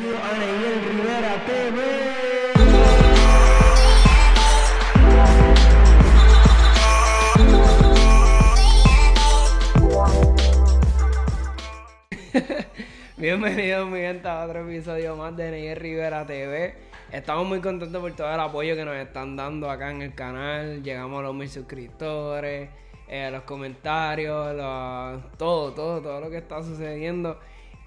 Bienvenido a Neyel Rivera TV. Bienvenidos mi gente a otro episodio más de Neyel Rivera TV. Estamos muy contentos por todo el apoyo que nos están dando acá en el canal. Llegamos a los mil suscriptores, eh, los comentarios, todo, todo, todo lo que está sucediendo.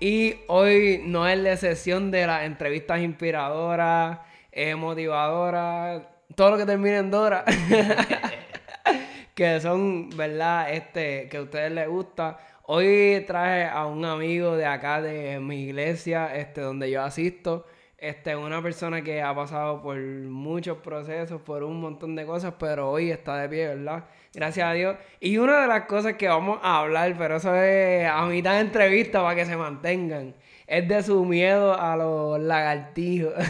Y hoy no es la sesión de las entrevistas inspiradoras, eh, motivadoras, todo lo que termine en Dora. que son, ¿verdad? Este, que a ustedes les gusta. Hoy traje a un amigo de acá de mi iglesia, este, donde yo asisto. Este, una persona que ha pasado por muchos procesos, por un montón de cosas, pero hoy está de pie, ¿verdad? Gracias a Dios. Y una de las cosas que vamos a hablar, pero eso es a mitad de entrevista para que se mantengan, es de su miedo a los lagartijos.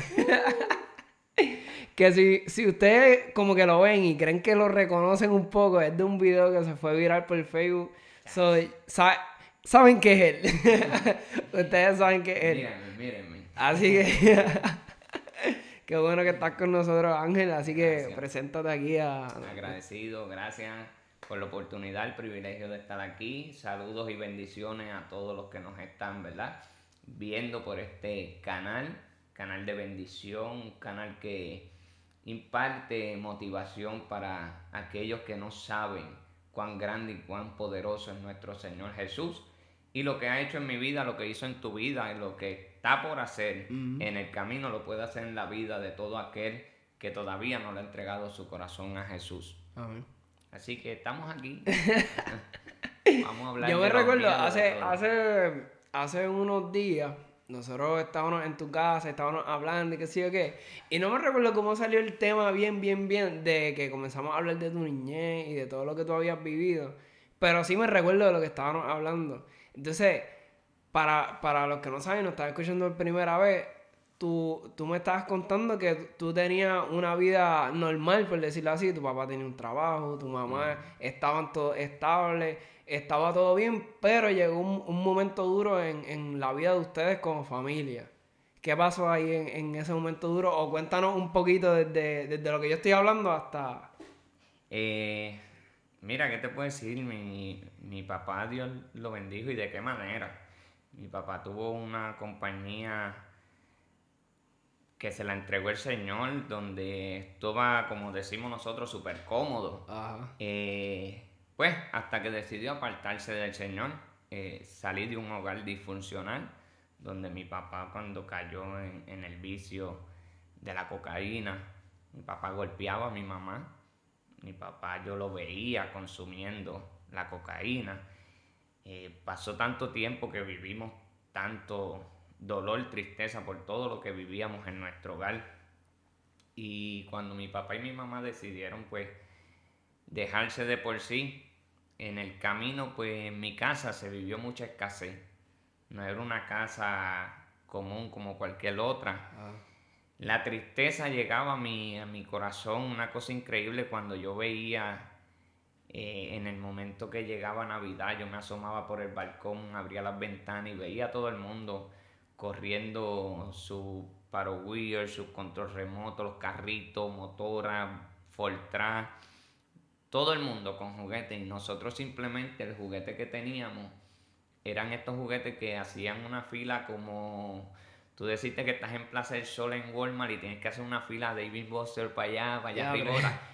Que si, si ustedes como que lo ven y creen que lo reconocen un poco, es de un video que se fue viral por Facebook. So, sa- saben que es él. ustedes saben que es él. Mírenme, mírenme. Así que qué bueno que estás con nosotros, Ángel. Así que Gracias. preséntate aquí a... Agradecido, gracias por la oportunidad, el privilegio de estar aquí. Saludos y bendiciones a todos los que nos están, ¿verdad? Viendo por este canal, canal de bendición, un canal que imparte motivación para aquellos que no saben cuán grande y cuán poderoso es nuestro Señor Jesús y lo que ha hecho en mi vida, lo que hizo en tu vida y lo que está por hacer en el camino lo puede hacer en la vida de todo aquel que todavía no le ha entregado su corazón a Jesús. Así que estamos aquí. Vamos a hablar Yo me recuerdo, hace, hace, hace unos días, nosotros estábamos en tu casa, estábamos hablando y qué sé yo qué. Y no me recuerdo cómo salió el tema bien, bien, bien, de que comenzamos a hablar de tu niñez y de todo lo que tú habías vivido. Pero sí me recuerdo de lo que estábamos hablando. Entonces, para, para los que no saben, nos están escuchando por primera vez, tú, tú me estabas contando que tú tenías una vida normal, por decirlo así. Tu papá tenía un trabajo, tu mamá estaban todos estables, estaba todo bien, pero llegó un, un momento duro en, en la vida de ustedes como familia. ¿Qué pasó ahí en, en ese momento duro? O cuéntanos un poquito desde, desde lo que yo estoy hablando hasta... Eh, mira, ¿qué te puedo decir? Mi, mi papá, Dios lo bendijo y de qué manera. Mi papá tuvo una compañía que se la entregó el Señor, donde estaba, como decimos nosotros, súper cómodo. Ajá. Eh, pues hasta que decidió apartarse del Señor, eh, salí de un hogar disfuncional, donde mi papá cuando cayó en, en el vicio de la cocaína, mi papá golpeaba a mi mamá, mi papá yo lo veía consumiendo la cocaína. Eh, pasó tanto tiempo que vivimos tanto dolor, tristeza por todo lo que vivíamos en nuestro hogar. Y cuando mi papá y mi mamá decidieron pues dejarse de por sí, en el camino pues en mi casa se vivió mucha escasez. No era una casa común como cualquier otra. Ah, La tristeza llegaba a mi, a mi corazón, una cosa increíble cuando yo veía eh, en el momento que llegaba Navidad, yo me asomaba por el balcón, abría las ventanas y veía a todo el mundo corriendo su parowheel, sus control remoto, los carritos, motoras, Fortran, todo el mundo con juguetes. Y nosotros simplemente el juguete que teníamos eran estos juguetes que hacían una fila como tú deciste que estás en Plaza del Sol en Walmart y tienes que hacer una fila de David Buster para allá, para allá arriba,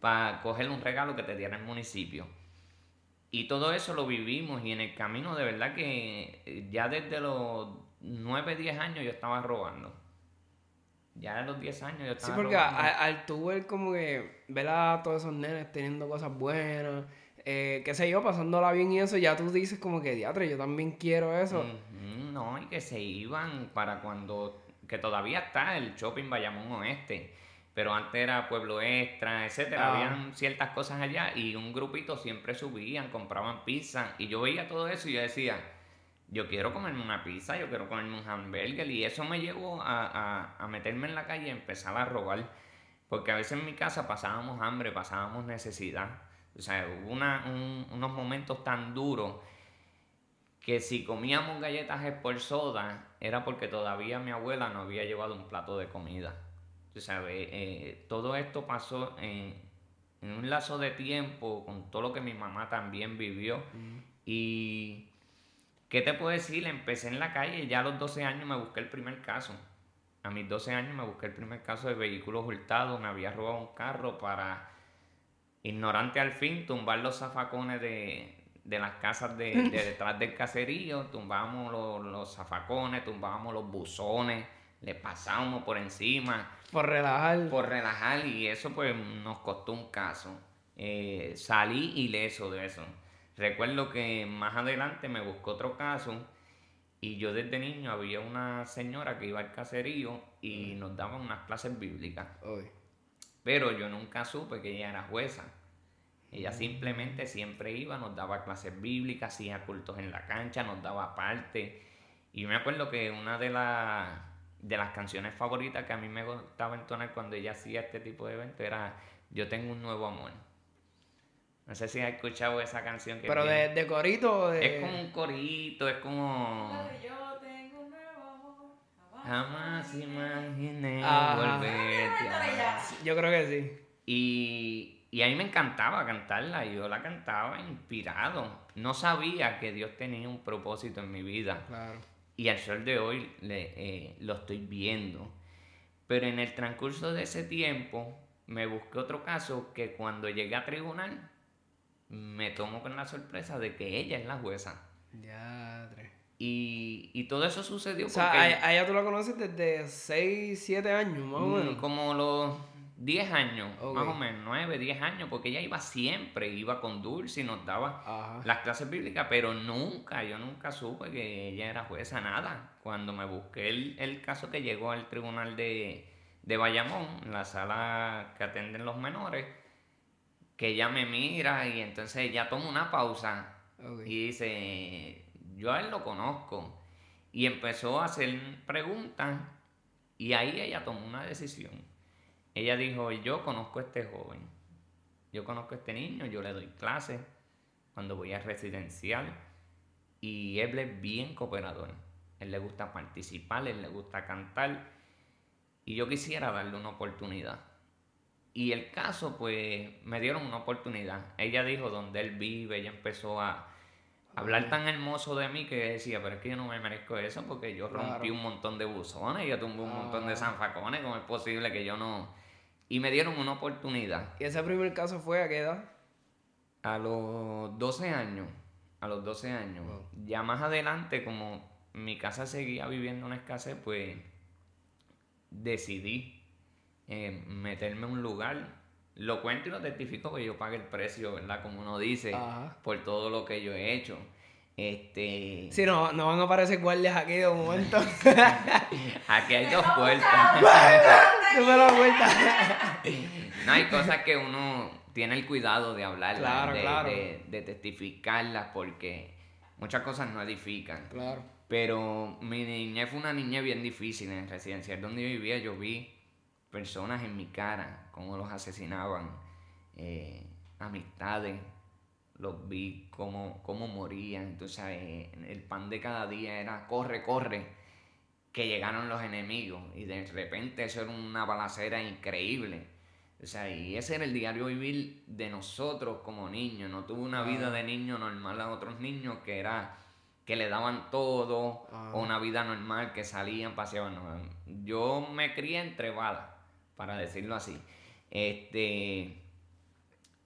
para coger un regalo que te diera el municipio. Y todo eso lo vivimos y en el camino de verdad que eh, ya desde los 9, 10 años yo estaba robando. Ya a los 10 años yo Sí, estaba porque robando. a- al tú ver como que ver a todos esos nenes teniendo cosas buenas, eh, qué sé yo, pasándola bien y eso, ya tú dices como que, diatre, yo también quiero eso. No, y que se iban para cuando, que todavía está el shopping Bayamón Oeste, pero antes era Pueblo Extra, etcétera, Ah. habían ciertas cosas allá y un grupito siempre subían, compraban pizza. Y yo veía todo eso y yo decía, yo quiero comerme una pizza, yo quiero comerme un hamburger. Y eso me llevó a, a- a meterme en la calle y empezar a robar, porque a veces en mi casa pasábamos hambre, pasábamos necesidad, o sea, hubo una- un- unos momentos tan duros que si comíamos galletas por soda, era porque todavía mi abuela no había llevado un plato de comida. Tú sabes, eh, todo esto pasó en, en, un lazo de tiempo con todo lo que mi mamá también vivió. Y, ¿qué te puedo decir? Empecé en la calle, ya a los 12 años me busqué el primer caso. A mis 12 años me busqué el primer caso de vehículos hurtados, me había robado un carro para, ignorante al fin, tumbar los zafacones de, de las casas de, detrás del caserío, tumbábamos los, los zafacones, tumbábamos los buzones, le pasábamos por encima. Por relajar. Por relajar y eso pues nos costó un caso. Eh, salí ileso de eso. Recuerdo que más adelante me buscó otro caso y yo desde niño había una señora que iba al caserío y nos daba unas clases bíblicas. Pero yo nunca supe que ella era jueza. Ella simplemente siempre iba, nos daba clases bíblicas, hacía cultos en la cancha, nos daba parte. Y me acuerdo que una de, de las canciones favoritas que a mí me gustaba entonar cuando ella hacía este tipo de evento era Yo tengo un nuevo amor. No sé si has escuchado esa canción que Pero de, de, corito o de... Es como un corito, es como... Yo tengo un nuevo amor. Jamás imaginé volverte. Yo creo que sí. Y y a mí me encantaba cantarla, yo la cantaba inspirado. No sabía que Dios tenía un propósito en mi vida. Y al sol de hoy le, eh, lo estoy viendo. Pero en el transcurso de ese tiempo me busqué otro caso que cuando llegué a tribunal me tomo con la sorpresa de que ella es la jueza. Ya, y, y todo eso sucedió o sea, a, ella tú la conoces desde 6, 7 años, más o mm, menos. Como los 10 años, más o menos, 9, 10 años, porque ella iba siempre, iba con Dulce y nos daba las clases bíblicas, pero nunca, yo nunca supe que ella era jueza, nada. Cuando me busqué el, caso que llegó al tribunal de, de Bayamón, la sala que atenden los menores, que ella me mira y entonces ella toma una pausa y dice, yo a él lo conozco. Y empezó a hacer preguntas y ahí ella tomó una decisión ella dijo, yo conozco a este joven, yo conozco a este niño, yo le doy clases cuando voy a residencial y él es bien cooperador. Él le gusta participar, él le gusta cantar y yo quisiera darle una oportunidad. Y el caso, pues, me dieron una oportunidad. Ella dijo dónde él vive, ella empezó a hablar tan hermoso de mí que decía, pero es que yo no me merezco eso porque yo rompí un montón de buzones, yo tumbé un montón de zanfacones, ¿cómo es posible que yo no, y me dieron una oportunidad. ¿Y ese primer caso fue a qué edad? A los 12 años. A los 12 años. Ya más adelante, como mi casa seguía viviendo una escasez, pues decidí eh, meterme en un lugar. Lo cuento y lo testifico que yo pague el precio, ¿verdad? Como uno dice, por todo lo que yo he hecho. Este. Sí, no, no van a aparecer guardias aquí de momento. aquí hay dos puertas. no hay cosas que uno tiene el cuidado de hablar, de, de, testificarlas, porque muchas cosas no edifican. Claro. Pero mi niñez fue una niñez bien difícil. En el residencial donde yo vivía, yo vi personas en mi cara, cómo los asesinaban, eh, amistades los vi cómo, cómo morían. Entonces, eh, el pan de cada día era corre, corre, que llegaron los enemigos. Y de repente eso era una balacera increíble. O sea, y ese era el diario vivir de nosotros como niños. No tuve una vida de niño normal a otros niños que era que le daban todo, o una vida normal que salían, paseaban. Yo me crié entre balas, para decirlo así. Este,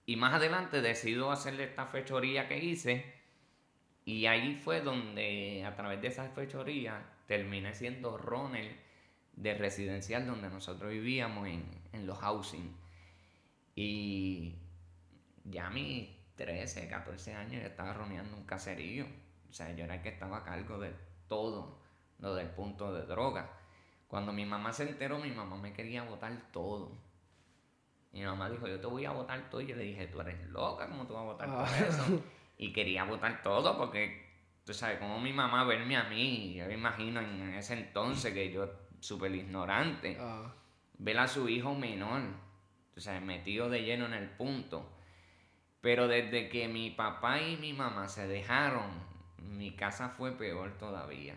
y más adelante decido hacerle esta fechoría que hice. Y ahí fue donde, a través de esa fechoría, terminé siendo runner de residencial donde nosotros vivíamos en, los housing. Y ya a mis 13, 14 años yo estaba roneando un caserío. O sea, yo era el que estaba a cargo de todo lo del punto de droga. Cuando mi mamá se enteró, mi mamá me quería botar todo. Mi mamá dijo, yo te voy a votar todo. Y yo le dije, tú eres loca, ¿cómo tú vas a votar todo ah. eso? Y quería votar todo porque, tú sabes, como mi mamá verme a mí, yo me imagino en ese entonces que yo súper ignorante, ah. ver a su hijo menor, tú sabes, metido de lleno en el punto. Pero desde que mi papá y mi mamá se dejaron, mi casa fue peor todavía.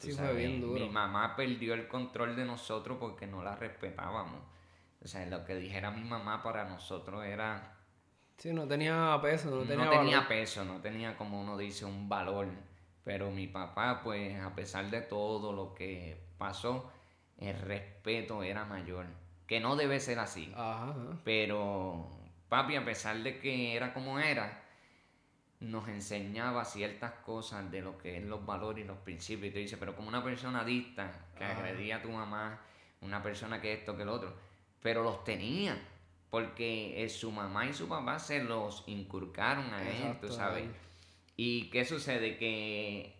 Fue bien duro. Mi mamá perdió el control de nosotros porque no la respetábamos. O sea, lo que dijera mi mamá para nosotros era Sí, no tenía peso, no no tenía, tenía, valor. peso, no tenía como uno dice un valor. Pero mi papá, pues a pesar de todo lo que pasó, el respeto era mayor. Que no debe ser así. Ajá. Pero papi, a pesar de que era como era, nos enseñaba ciertas cosas de lo que es los valores y los principios. Y te dice, pero como una persona adicta que Ajá. agredía a tu mamá, una persona que esto, que lo otro, pero los tenía. Porque eh, su mamá y su papá se los inculcaron a él, tú sabes. ¿Y qué sucede? Que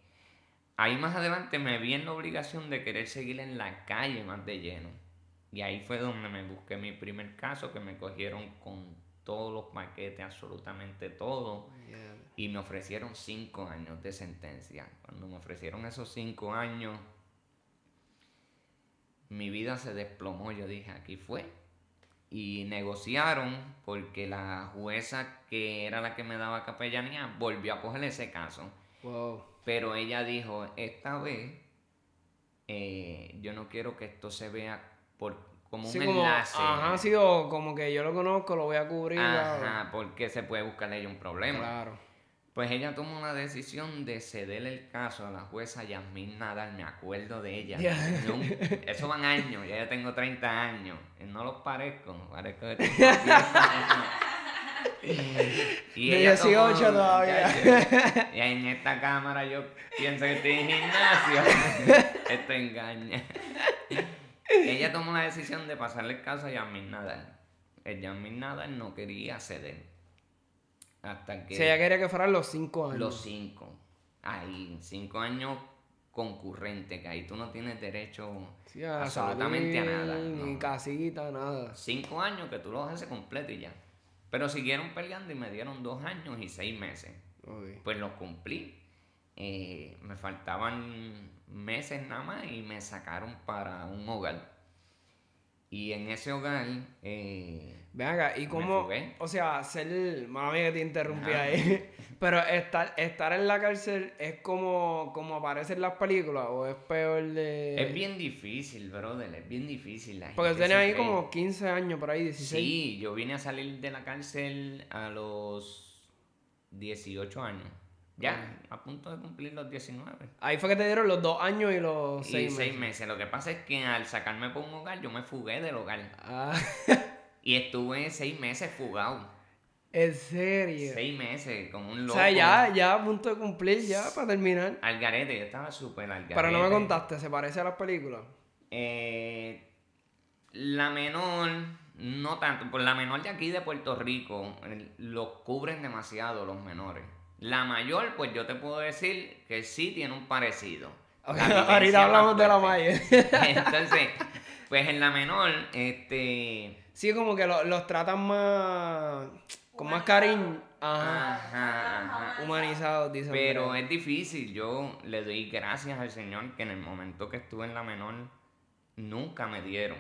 ahí más adelante me vi en la obligación de querer seguir en la calle más de lleno. Y ahí fue donde me busqué mi primer caso, que me cogieron con todos los paquetes, absolutamente todo. Yeah. Y me ofrecieron cinco años de sentencia. Cuando me ofrecieron esos cinco años, mi vida se desplomó. Yo dije, aquí fue. Y negociaron porque la jueza que era la que me daba capellanía volvió a coger ese caso. Wow. Pero ella dijo, esta vez eh, yo no quiero que esto se vea por, como un como, enlace. ajá, sí, o como que yo lo conozco, lo voy a cubrir. Ajá, porque se puede buscar ella un problema. Claro. Pues ella tomó la decisión de ceder el caso a la jueza Yasmín Nadal, me acuerdo de ella. Eso van años, ya yo tengo 30 años. No los parezco, parezco de 10 años. Y De ella tomó- 18 todavía. Muchacho, Y en esta cámara yo pienso que estoy en gimnasio. Esto engaña. Ella tomó la decisión de pasarle el caso a Yasmín Nadal. El Yasmín Nadal no quería ceder. Hasta que Si ella quería que fueran los cinco años. los cinco. Ahí, cinco años concurrente, que ahí tú no tienes derecho Sí, a absolutamente a nada. Ni casita, nada. Cinco años que tú los haces completo y ya. Pero siguieron peleando y me dieron dos años y seis meses. Pues los cumplí. Eh, me faltaban meses nada más y me sacaron para un hogar. Y en ese hogar, eh, Ven acá, ¿y cómo? O sea, ser. Mala mía que te interrumpí Ajá. ahí. Pero estar, estar en la cárcel es como, como aparece en las películas o es peor de. es bien difícil, brother, es bien difícil. La Porque tenés ahí cree. como 15 años por ahí, 16. Sí, yo vine a salir de la cárcel a los 18 años. Ya, a punto de cumplir los 19. Ahí fue que te dieron los dos años y los y seis seis meses. meses. Lo que pasa es que al sacarme por un hogar, yo me fugué del hogar. Ah, Y estuve seis meses fugado. en serio. Seis meses, como un o loco. sea, ya, ya a punto de cumplir, ya para terminar. Al garete, yo estaba súper al garete. Pero no me contaste, ¿se parece a las películas? Eh, la menor, no tanto, por la menor de aquí de Puerto Rico, los cubren demasiado los menores. La mayor, pues yo te puedo decir que sí tiene un parecido. Vivencia Ahorita hablamos de la. Maya. Entonces, pues en la menor, este... Sí, como que lo- los tratan más. con más cariño. Ajá. Ajá, ajá. Humanizados, dicen. Pero es difícil, yo le doy gracias al Señor que en el momento que estuve en la menor nunca me dieron.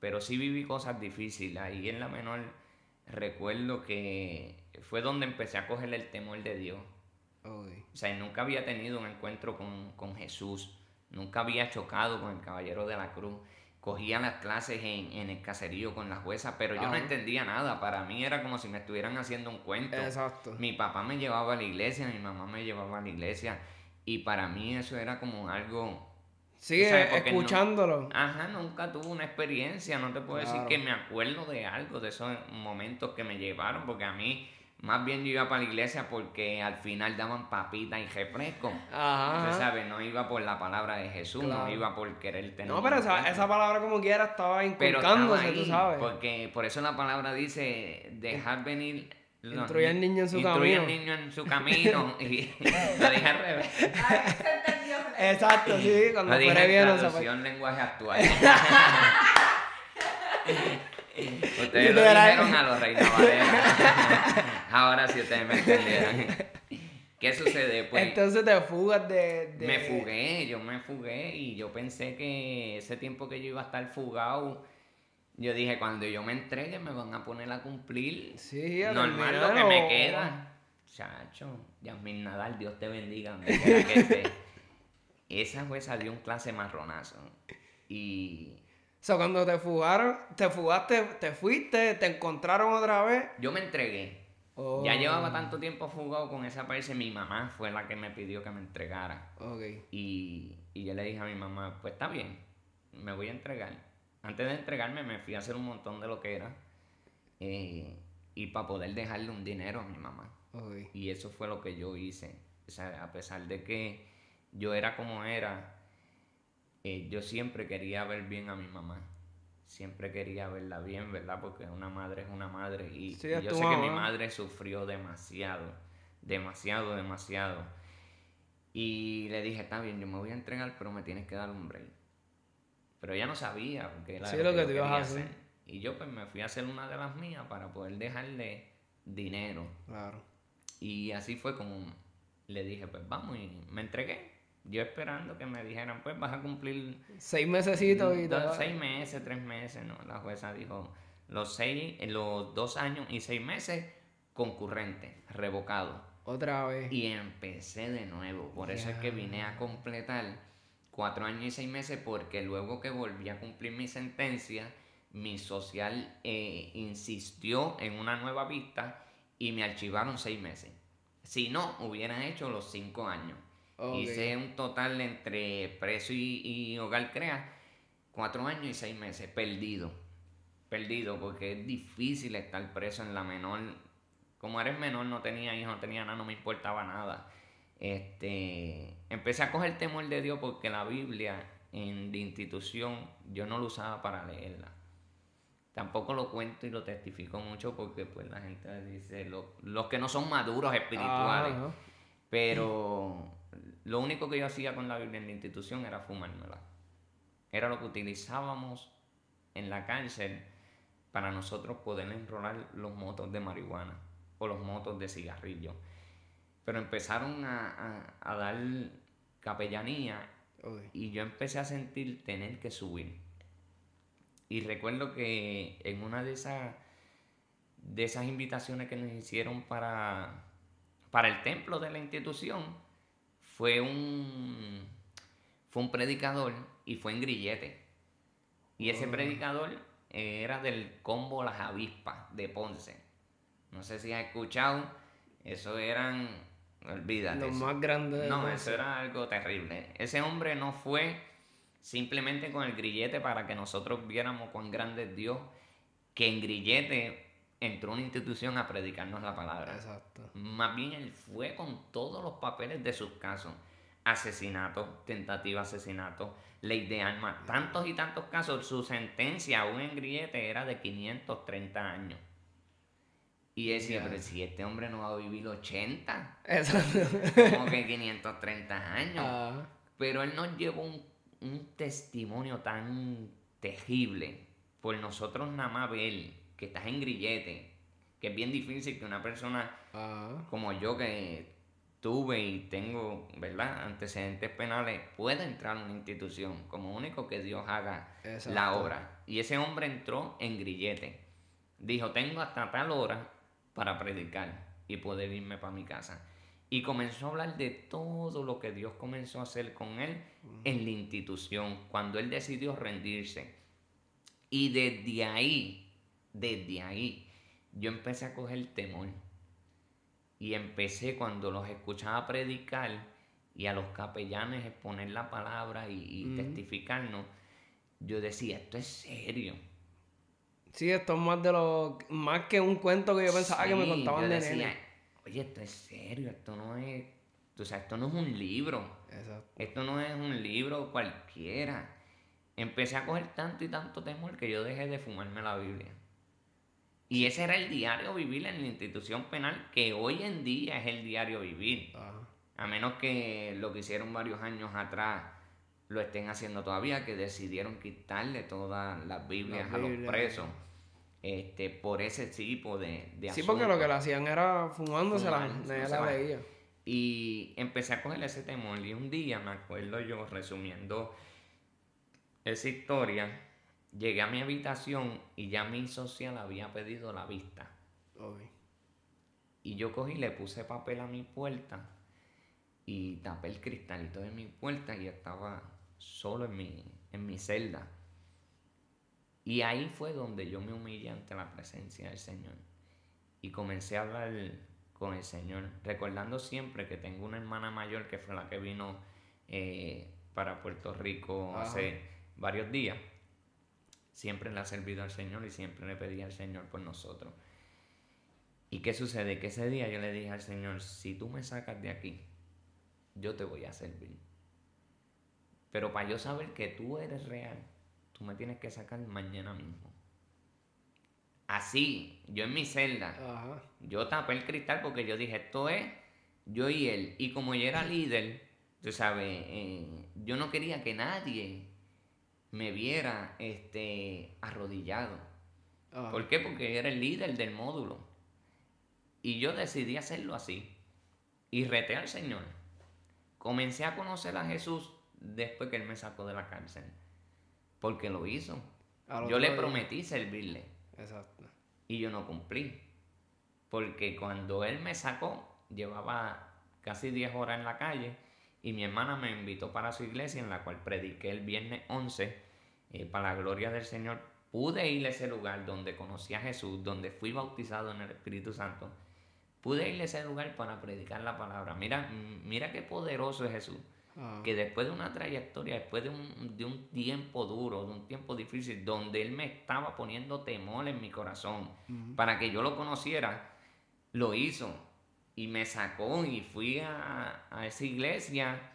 Pero sí viví cosas difíciles. Ahí en la menor recuerdo que fue donde empecé a coger el temor de Dios. O sea, nunca había tenido un encuentro con, con Jesús. Nunca había chocado con el Caballero de la Cruz. Cogía las clases en, en el caserío con la jueza, pero yo no entendía nada. Para mí era como si me estuvieran haciendo un cuento. Exacto. Mi papá me llevaba a la iglesia, mi mamá me llevaba a la iglesia. Y para mí eso era como algo... No- escuchándolo. Ajá, nunca tuve una experiencia. No te puedo Claro. decir que me acuerdo de algo, de esos momentos que me llevaron. Porque a mí, más bien yo iba para la iglesia porque al final daban papitas y refresco. Ajá. Usted ajá. sabe, no iba por la palabra de Jesús, no Claro. iba por querer tener No, pero esa, esa palabra como quiera estaba inculcándose, tú sabes. Porque por eso la palabra dice dejar venir. Instruye al ni- niño en su instruye al camino. niño en su camino. y lo dije al revés. Exacto, sí, cuando Lo dije bien no traducción lenguaje actual. ustedes lo dijeron a los Reina Valera. Ahora sí ustedes me entendieron. ¿Qué sucede? Pues Entonces te fugas de, de- me fugué, yo me fugué y yo pensé que ese tiempo que yo iba a estar fugado, yo dije, cuando yo me entregue me van a poner a cumplir Sí, a normal lo que me queda. Chacho, Yasmin Nadal, Dios te bendiga. que esté. esa jueza dio un clase marronazo. Y O sea, cuando te fugaron, te fugaste, te fuiste, te encontraron otra vez. yo me entregué. Oh. Ya llevaba tanto tiempo fugado con esa pareja, mi mamá fue la que me pidió que me entregara. Ok. Y, y yo le dije a mi mamá, pues está bien, me voy a entregar. Antes de entregarme me fui a hacer un montón de lo que era. eh, y para poder dejarle un dinero a mi mamá. Ok. Y eso fue lo que yo hice. O sea, a pesar de que yo era como era, eh, yo siempre quería ver bien a mi mamá. Siempre quería verla bien, ¿verdad? Porque una madre es una madre. Y, Sí, y yo sé que mi madre sufrió demasiado. Demasiado, demasiado. Y le dije, está bien, yo me voy a entregar, pero me tienes que dar un break. Pero ella no sabía porque era Sí, lo que tú ibas a hacer. Y yo pues me fui a hacer una de las mías para poder dejarle dinero. Claro. Y así fue como le dije, pues vamos, y me entregué. Yo esperando que me dijeran, pues vas a cumplir Seis mesecitos y seis meses, tres meses, ¿no? La jueza dijo, los seis, los dos años y seis meses concurrente, revocado. Otra vez. Y empecé de nuevo. Por eso es que vine a completar cuatro años y seis meses, porque luego que volví a cumplir mi sentencia, mi social eh, insistió en una nueva vista y me archivaron seis meses. Si no, hubiera hecho los cinco años. Hice un total entre preso y, y hogar crea, cuatro años y seis meses, perdido. Perdido, porque es difícil estar preso en la menor. Como eres menor, no tenía hijos, no tenía nada, no me importaba nada. Este, empecé a coger temor de Dios porque la Biblia en la institución yo no lo usaba para leerla. Tampoco lo cuento y lo testifico mucho porque pues la gente dice, lo- los que no son maduros espirituales. Pero lo único que yo hacía con la Biblia en la institución era fumármela. Era lo que utilizábamos en la cárcel para nosotros poder enrolar los motos de marihuana o los motos de cigarrillo. Pero empezaron a, a- a dar capellanía y yo empecé a sentir tener que subir. Y recuerdo que en una de esas de esas invitaciones que nos hicieron para, para el templo de la institución fue un fue un predicador y fue en grillete. Y ese Oh. predicador era del combo Las Avispas de Ponce. No sé si has escuchado, eso eran olvídate. Los eso- más grandes de no, Ponce. eso era algo terrible. Ese hombre no fue simplemente con el grillete para que nosotros viéramos cuán grande es Dios, que en grillete entró a una institución a predicarnos la palabra. Exacto. Más bien él fue con todos los papeles de sus casos. Asesinato, tentativa de asesinato, ley de armas, tantos y tantos casos. Su sentencia aún en grillete era de 530 años. Y decía, Ya. pero si este hombre no va a vivir 80, Exacto. como que 530 años. Ah, Pero él nos llevó un, un testimonio tan terrible por nosotros nada más ver que estás en grillete, que es bien difícil que una persona como yo que tuve y tengo, ¿verdad?, antecedentes penales, pueda entrar a una institución, como único que Dios haga la obra. Y ese hombre entró en grillete. Dijo, tengo hasta tal hora para predicar y poder irme para mi casa. Y comenzó a hablar de todo lo que Dios comenzó a hacer con él en la institución, cuando él decidió rendirse. Y desde ahí, desde ahí, yo empecé a coger temor. Y empecé cuando los escuchaba predicar y a los capellanes exponer la palabra y, y testificarnos, yo decía, esto es serio. Sí, esto es más de lo más que un cuento que yo pensaba que me contaban yo de decía, nene. Oye, esto es serio, esto no es, o sea, esto no es un libro. Exacto. Esto no es un libro cualquiera. Empecé a coger tanto y tanto temor que yo dejé de fumarme la Biblia. Y ese era el diario vivir en la institución penal, que hoy en día es el diario vivir. A menos que lo que hicieron varios años atrás lo estén haciendo todavía, que decidieron quitarle todas las Biblias Las a los presos. Este, por ese tipo de, de Sí, porque lo que le hacían era fumándose la nadie la- la leía. Y empecé a coger ese temor. Y un día, me acuerdo yo, resumiendo esa historia, llegué a mi habitación y ya mi social había pedido la vista. Y yo cogí y le puse papel a mi puerta y tapé el cristalito de mi puerta y estaba solo en mi, en mi celda. Y ahí fue donde yo me humillé ante la presencia del Señor. Y comencé a hablar con el Señor, recordando siempre que tengo una hermana mayor que fue la que vino eh, para Puerto Rico Ajá. hace varios días. Siempre le ha servido al Señor y siempre le pedí al Señor por nosotros. ¿Y qué sucede? Que ese día yo le dije al Señor, si tú me sacas de aquí, yo te voy a servir. Pero para yo saber que tú eres real, tú me tienes que sacar mañana mismo. Así, yo en mi celda, Ajá. yo tapé el cristal porque yo dije, esto es yo y él. Y como yo era líder, tú sabes, eh, yo no quería que nadie me viera este, arrodillado. Ajá. ¿Por qué? Porque era el líder del módulo. Y yo decidí hacerlo así. Y reté al Señor. Comencé a conocer a Jesús después que Él me sacó de la cárcel. Porque lo hizo. Yo le día. prometí servirle. Exacto. Y yo no cumplí. Porque cuando Él me sacó, llevaba casi 10 horas en la calle. Y mi hermana me invitó para su iglesia, en la cual prediqué el viernes 11. Eh, para la gloria del Señor, pude ir a ese lugar donde conocí a Jesús, donde fui bautizado en el Espíritu Santo. Pude ir a ese lugar para predicar la palabra. Mira, mm, mira qué poderoso es Jesús. Ajá. Que después de una trayectoria, después de un, de un tiempo duro, de un tiempo difícil, donde Él me estaba poniendo temor en mi corazón para que yo lo conociera, lo hizo. Y me sacó y fui a, a esa iglesia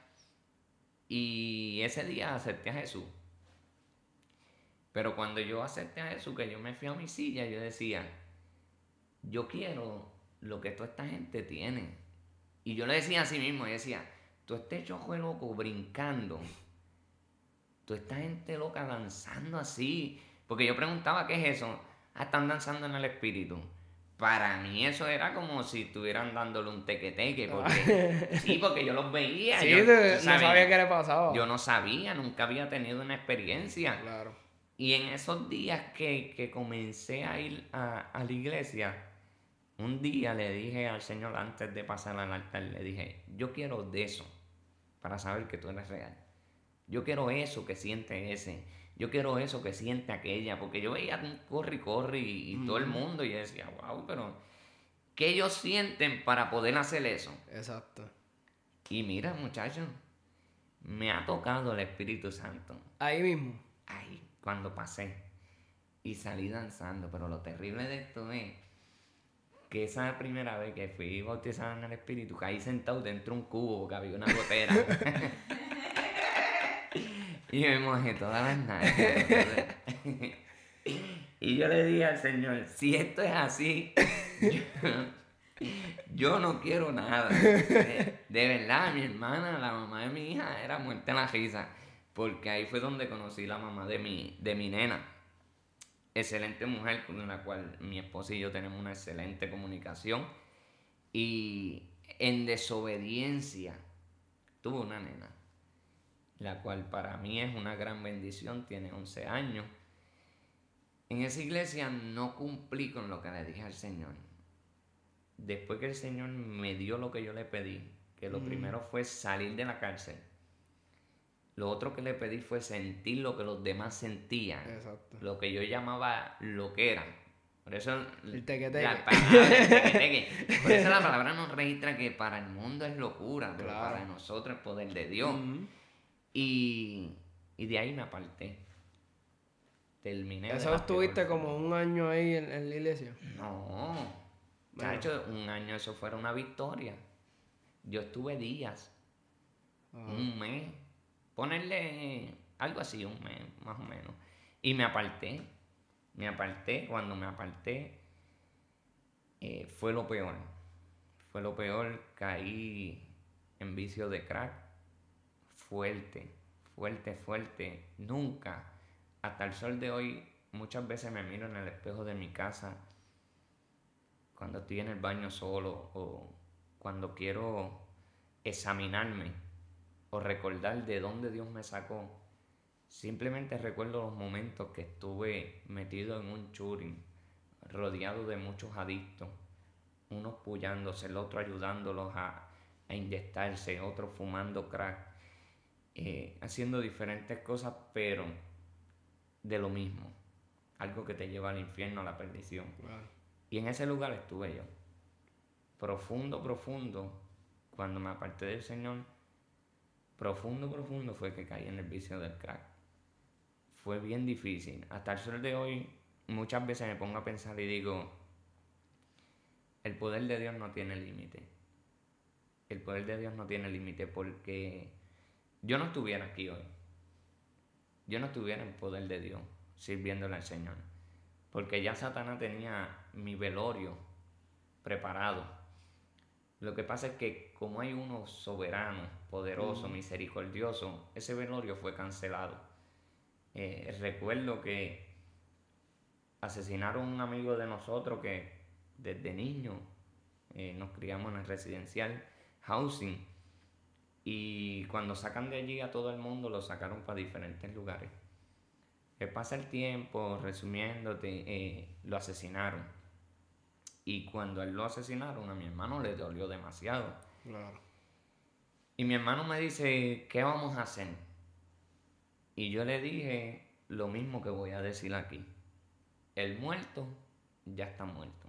y ese día acepté a Jesús. Pero cuando yo acepté a Jesús, que yo me fui a mi silla, yo decía, yo quiero lo que toda esta gente tiene. Y yo le decía a sí mismo, yo decía, tú este chojo loco brincando, toda esta gente loca danzando así. Porque yo preguntaba, ¿qué es eso? Ah, están danzando en el espíritu. Para mí eso era como si estuvieran dándole un tequeteque, porque sí, porque yo los veía. Sí, yo, tú- tú no sabes, sabía qué le pasaba. yo no sabía, nunca había tenido una experiencia. Claro. Y en esos días que, que comencé a ir a, a la iglesia, un día le dije al Señor antes de pasar al altar, le dije, yo quiero de eso para saber que tú eres real. Yo quiero eso que siente ese. Yo quiero eso que siente aquella. Porque yo veía un corre y corre y, y todo el mundo y yo decía, wow, pero ¿qué ellos sienten para poder hacer eso? Exacto. Y mira, muchachos, me ha tocado el Espíritu Santo. Ahí mismo. Ay, cuando pasé y salí danzando, pero lo terrible de esto es que esa primera vez que fui bautizado en el Espíritu, caí sentado dentro de un cubo que había una gotera. y me mojé todas las nalgas. y yo le dije al Señor, si esto es así, yo, yo no quiero nada. De, de verdad, mi hermana, la mamá de mi hija, era muerta en la risa. Porque ahí fue donde conocí la mamá de mi, de mi nena. Excelente mujer con la cual mi esposa y yo tenemos una excelente comunicación. Y en desobediencia tuve una nena, la cual para mí es una gran bendición, tiene 11 años. En esa iglesia no cumplí con lo que le dije al Señor. Después que el Señor me dio lo que yo le pedí, que lo Mm. primero fue salir de la cárcel. Lo otro que le pedí fue sentir lo que los demás sentían. Exacto. Lo que yo llamaba lo que era. Por eso El teque-teque. la palabra, el teque-teque. Por eso la palabra nos registra que para el mundo es locura, pero Claro. para nosotros es poder de Dios. Y, y de ahí me aparté. Terminé. de Eso estuviste como un año ahí en, en la iglesia. No. Bueno. Chacho, un año eso fuera una victoria. Yo estuve días, Ajá. un mes, ponerle algo así, un mes más o menos. Y me aparté. Me aparté, cuando me aparté, eh, fue lo peor. Fue lo peor, caí en vicio de crack. Fuerte, fuerte, fuerte. Nunca, hasta el sol de hoy, muchas veces me miro en el espejo de mi casa cuando estoy en el baño solo o cuando quiero examinarme o recordar de dónde Dios me sacó. Simplemente recuerdo los momentos que estuve metido en un churing, rodeado de muchos adictos, unos pullándose, el otro ayudándolos a, a inyectarse, otros fumando crack, eh, haciendo diferentes cosas, pero de lo mismo. Algo que te lleva al infierno, a la perdición. Y en ese lugar estuve yo. Profundo, profundo. Cuando me aparté del Señor, profundo, profundo fue que caí en el vicio del crack. Fue bien difícil. Hasta el sol de hoy, muchas veces me pongo a pensar y digo, el poder de Dios no tiene límite. El poder de Dios no tiene límite porque yo no estuviera aquí hoy. Yo no estuviera en poder de Dios sirviéndole al Señor. Porque ya Satanás tenía mi velorio preparado. Lo que pasa es que como hay uno soberano, poderoso, misericordioso, ese velorio fue cancelado. Eh, recuerdo que asesinaron a un amigo de nosotros que desde niño eh, nos criamos en el residencial housing y cuando sacan de allí a todo el mundo lo sacaron para diferentes lugares. Que pasa el tiempo, resumiéndote, eh, lo asesinaron. Y cuando él lo asesinaron, a mi hermano le dolió demasiado. Y mi hermano me dice, ¿qué vamos a hacer? Y yo le dije lo mismo que voy a decir aquí. El muerto ya está muerto.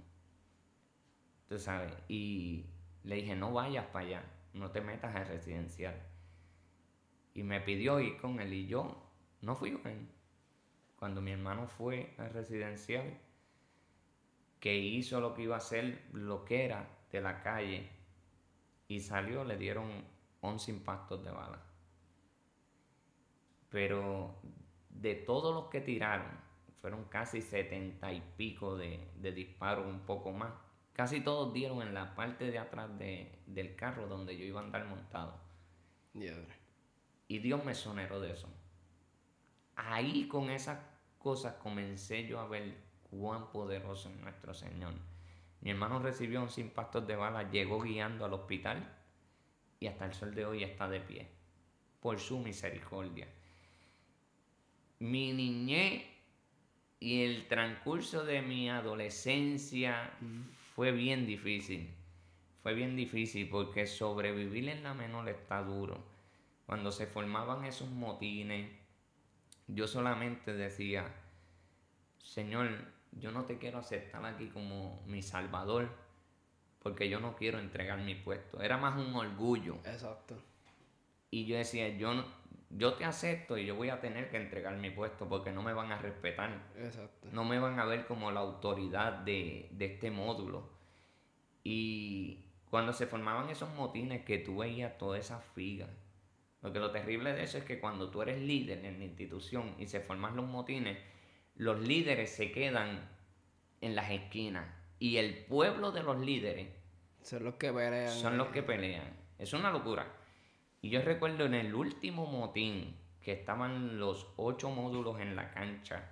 Tú sabes. Y le dije, no vayas para allá, no te metas en residencial. Y me pidió ir con él y yo no fui con él cuando mi hermano fue al residencial, que hizo lo que iba a hacer, lo que era de la calle, y salió, le dieron 11 impactos de bala. Pero de todos los que tiraron, fueron casi setenta y pico de, disparos, un poco más. Casi todos dieron en la parte de atrás del carro donde yo iba a andar montado. Y Dios me soneró de eso. Ahí con esa cosas comencé yo a ver cuán poderoso es nuestro Señor. Mi hermano recibió 11 impactos de bala, llegó guiando al hospital y hasta el sol de hoy está de pie, por su misericordia. Mi niñez y el transcurso de mi adolescencia fue bien difícil. Fue bien difícil porque sobrevivir en la menor está duro. Cuando se formaban esos motines, yo solamente decía, Señor, yo no te quiero aceptar aquí como mi salvador, porque yo no quiero entregar mi puesto. Era más un orgullo. Exacto. Y yo decía, yo, yo te acepto y yo voy a tener que entregar mi puesto porque no me van a respetar. Exacto. No me van a ver como la autoridad de, de este módulo. Y cuando se formaban esos motines que tú veías todas esas figas, porque lo terrible de eso es que cuando tú eres líder en la institución y se forman los motines, los líderes se quedan en las esquinas y el pueblo de los líderes son los que pelean. Son los que pelean. Es una locura. Y yo recuerdo en el último motín que estaban los ocho módulos en la cancha.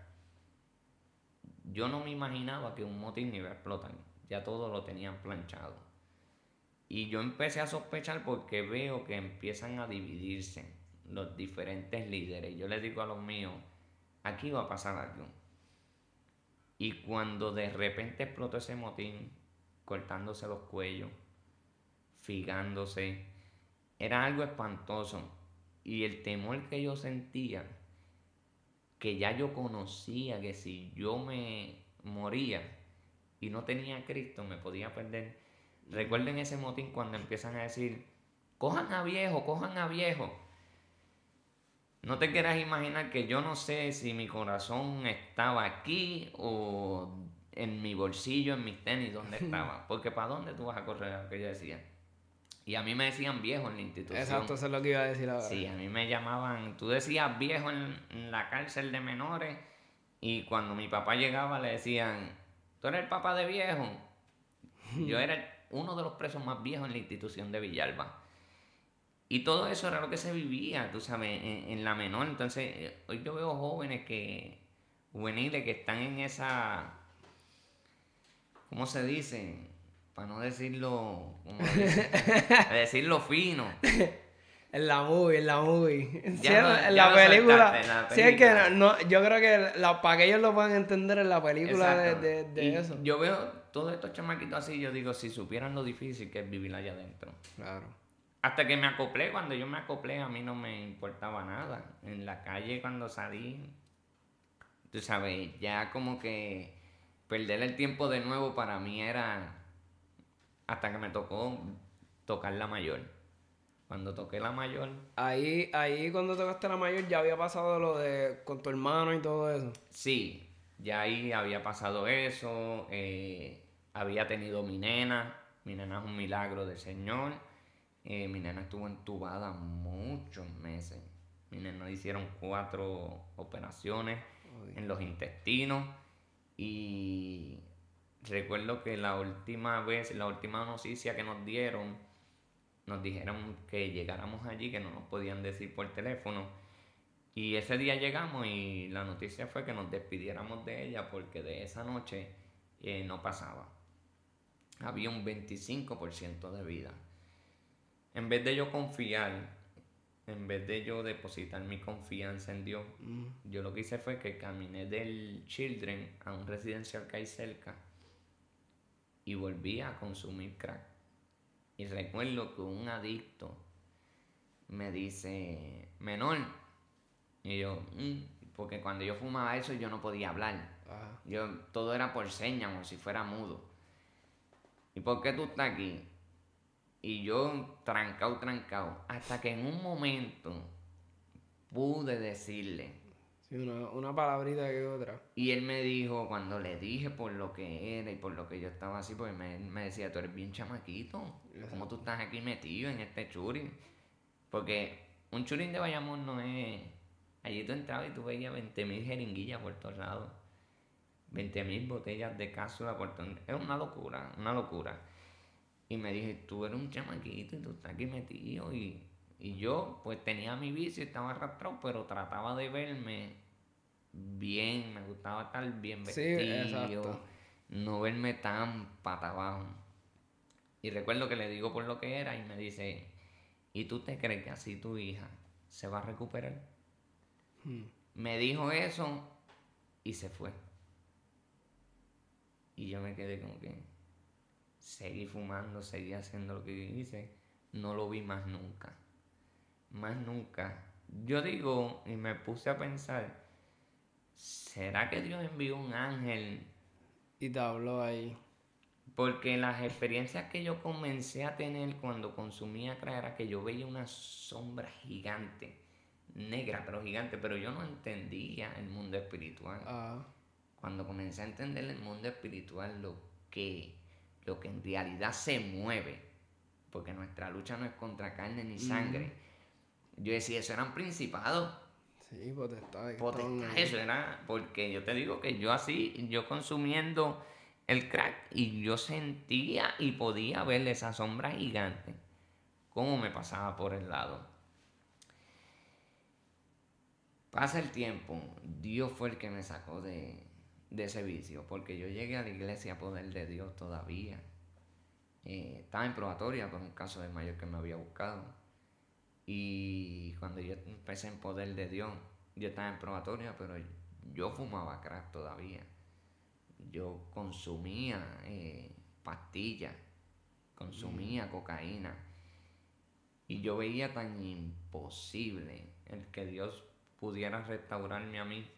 Yo no me imaginaba que un motín iba a explotar. Ya todo lo tenían planchado. Y yo empecé a sospechar porque veo que empiezan a dividirse los diferentes líderes. Yo les digo a los míos, aquí va a pasar algo. Y cuando de repente explotó ese motín, cortándose los cuellos, figándose, era algo espantoso. Y el temor que yo sentía, que ya yo conocía que si yo me moría y no tenía Cristo, me podía perder Recuerden ese motín cuando empiezan a decir, cojan a viejo, cojan a viejo. No te quieras imaginar que yo no sé si mi corazón estaba aquí o en mi bolsillo, en mis tenis, dónde estaba. Porque ¿para dónde tú vas a correr? Lo que yo decía. Y a mí me decían viejo en la institución. Exacto, eso es lo que iba a decir ahora. Sí, a mí me llamaban, tú decías viejo en, la cárcel de menores y cuando mi papá llegaba le decían, tú eres el papá de viejo. Yo era uno de los presos más viejos en la institución de Villalba. Y todo eso era lo que se vivía, tú sabes, en, la menor. Entonces, eh, hoy yo veo jóvenes que, juveniles que están en esa, ¿cómo se dice? Para no decirlo, ¿cómo decirlo fino. En la movie, en la movie. en, la película, Sí, es que no, yo creo que para que ellos lo puedan entender en la película de, de, eso. Yo veo todos estos chamaquitos así, yo digo, si supieran lo difícil que es vivir allá adentro. Claro. Hasta que me acoplé, cuando yo me acoplé a mí no me importaba nada. En la calle cuando salí, tú sabes, ya como que perder el tiempo de nuevo para mí era hasta que me tocó tocar la mayor. Cuando toqué la mayor, Ahí, ahí cuando tocaste la mayor ya había pasado lo de con tu hermano y todo eso. sí, ya ahí había pasado eso, eh, había tenido mi nena, mi nena es un milagro del Señor, eh, mi nena estuvo entubada muchos meses, mi nena hicieron cuatro operaciones en los intestinos y recuerdo que la última vez, la última noticia que nos dieron, nos dijeron que llegáramos allí, que no nos podían decir por teléfono. Y ese día llegamos y la noticia fue que nos despidiéramos de ella porque de esa noche eh, no pasaba. Había un 25% de vida. En vez de yo confiar, en vez de yo depositar mi confianza en Dios, yo lo que hice fue que caminé del Children a un residencial que hay cerca y volví a consumir crack. Y recuerdo que un adicto me dice, menor, y yo, "Mm", porque cuando yo fumaba eso yo no podía hablar. Ajá. Yo, todo era por señas, como si fuera mudo. ¿Y por qué tú estás aquí? Y yo, trancado, trancado. Hasta que en un momento pude decirle. Sí, una, una palabrita que otra. Y él me dijo, cuando le dije por lo que era y por lo que yo estaba así, pues me, me decía, tú eres bien chamaquito. ¿Cómo tú estás aquí metido en este churing? Porque un churing de Bayamón no es... Allí tú entrabas y tú veías 20.000 jeringuillas por todos lados. 20.000 botellas de cápsula por todos Es una locura, una locura. Y me dije, tú eres un chamaquito y tú estás aquí metido. Y, y yo, pues tenía mi vicio, estaba arrastrado, pero trataba de verme bien. Me gustaba estar bien Sí, vestido. exacto. No verme tan pata abajo. Y recuerdo que le digo por lo que era y me dice, ¿y tú te crees que así tu hija se va a recuperar? Hmm. Me dijo eso y se fue. Y yo me quedé como que seguí fumando, seguí haciendo lo que hice. No lo vi más nunca. Más nunca. Yo digo, y me puse a pensar, ¿será que Dios envió un ángel? Y te habló ahí. Porque las experiencias que yo comencé a tener cuando consumía crack era que yo veía una sombra gigante, negra pero gigante, pero yo no entendía el mundo espiritual. Ah, Cuando comencé a entender el mundo espiritual, lo que, lo que en realidad se mueve, porque nuestra lucha no es contra carne ni sangre. Yo decía, eso eran principados, sí, potestad. que potestad, estaban ahí. eso era, porque yo te digo que yo así, yo consumiendo el crack y yo sentía y podía ver esa sombra gigante, cómo me pasaba por el lado. Pasa el tiempo, Dios fue el que me sacó de, de ese vicio, porque yo llegué a la iglesia a poder de Dios todavía. Eh, estaba en probatoria por un caso de mayor que me había buscado. Y cuando yo empecé en poder de Dios, yo estaba en probatoria, pero yo fumaba crack todavía. Yo consumía eh, pastillas, consumía cocaína. Y yo veía tan imposible el que Dios pudiera restaurarme a mí,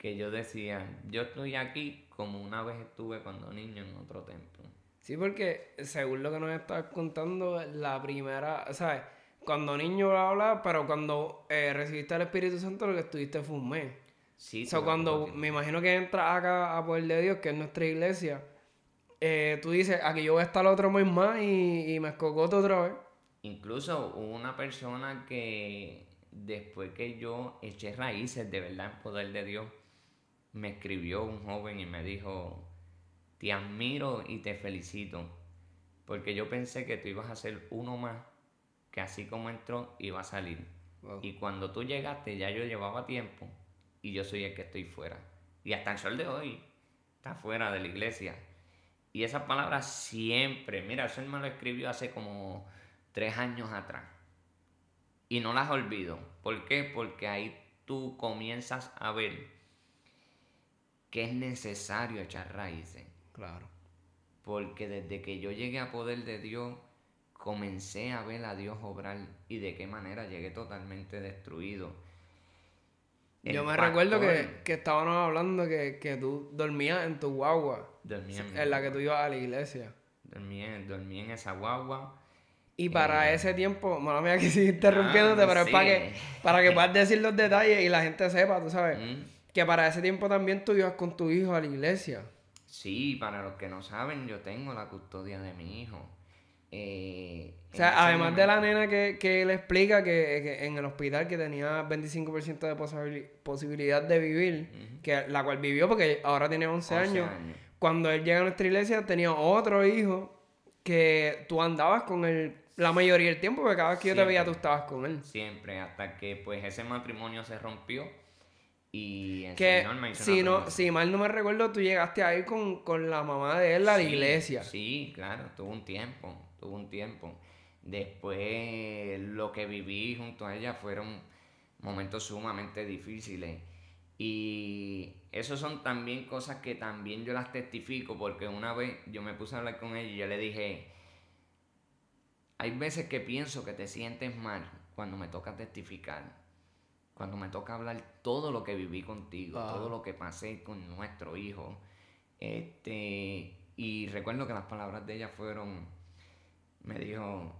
que yo decía, yo estoy aquí como una vez estuve cuando niño en otro templo. Sí, porque según lo que nos estás contando, la primera, ¿sabes? Cuando niño bla bla, pero cuando eh, recibiste el Espíritu Santo lo que estuviste fue un mes. Sí, O sea, cuando me imagino que entras acá a Poder de Dios, que es nuestra iglesia, eh, tú dices, aquí yo voy a estar otro mes más y, y me escocoto otra vez. Incluso hubo una persona que después que yo eché raíces de verdad en poder de Dios, me escribió un joven y me dijo, te admiro y te felicito, porque yo pensé que tú ibas a ser uno más, que así como entró iba a salir. Wow. Y cuando tú llegaste ya yo llevaba tiempo y yo soy el que estoy fuera. Y hasta el sol de hoy está fuera de la iglesia. Y esas palabras siempre, mira, eso él me lo escribió hace como tres años atrás. Y no las olvido. ¿Por qué? Porque ahí tú comienzas a ver que es necesario echar raíces. Claro. Porque desde que yo llegué a poder de Dios, comencé a ver a Dios obrar y de qué manera llegué totalmente destruido. El Yo me recuerdo que, que estábamos hablando que, que tú dormías en tu guagua, dormía en, en la que tú ibas a la iglesia. dormí en- dormí en esa guagua. Y para Eh. ese tiempo, mala mía que sigue interrumpiéndote, Ah, pero es para que, para que puedas decir los detalles y la gente sepa, tú sabes, Mm. Que para ese tiempo también tú ibas con tu hijo a la iglesia. Sí, para los que no saben, yo tengo la custodia de mi hijo. Eh, O sea, además de la nena que, que le explica que, que en el hospital que tenía 25% de posibili- posibilidad de vivir, que la cual vivió porque ahora tiene 11, 11 años. años. Cuando él llega a nuestra iglesia tenía otro hijo que tú andabas con él la mayoría del tiempo, porque cada vez que yo te veía tú estabas con él. Siempre, hasta que pues ese matrimonio se rompió y Que si, no, si mal no me recuerdo, tú llegaste a ir con, con la mamá de él a la iglesia. Sí, claro, tuvo un tiempo, tuvo un tiempo. Después lo que viví junto a ella fueron momentos sumamente difíciles. Y eso son también cosas que también yo las testifico porque una vez yo me puse a hablar con ella y yo le dije, hay veces que pienso que te sientes mal cuando me toca testificar, cuando me toca hablar todo lo que viví contigo, Ah. todo lo que pasé con nuestro hijo. Este, y recuerdo que las palabras de ella fueron, me dijo,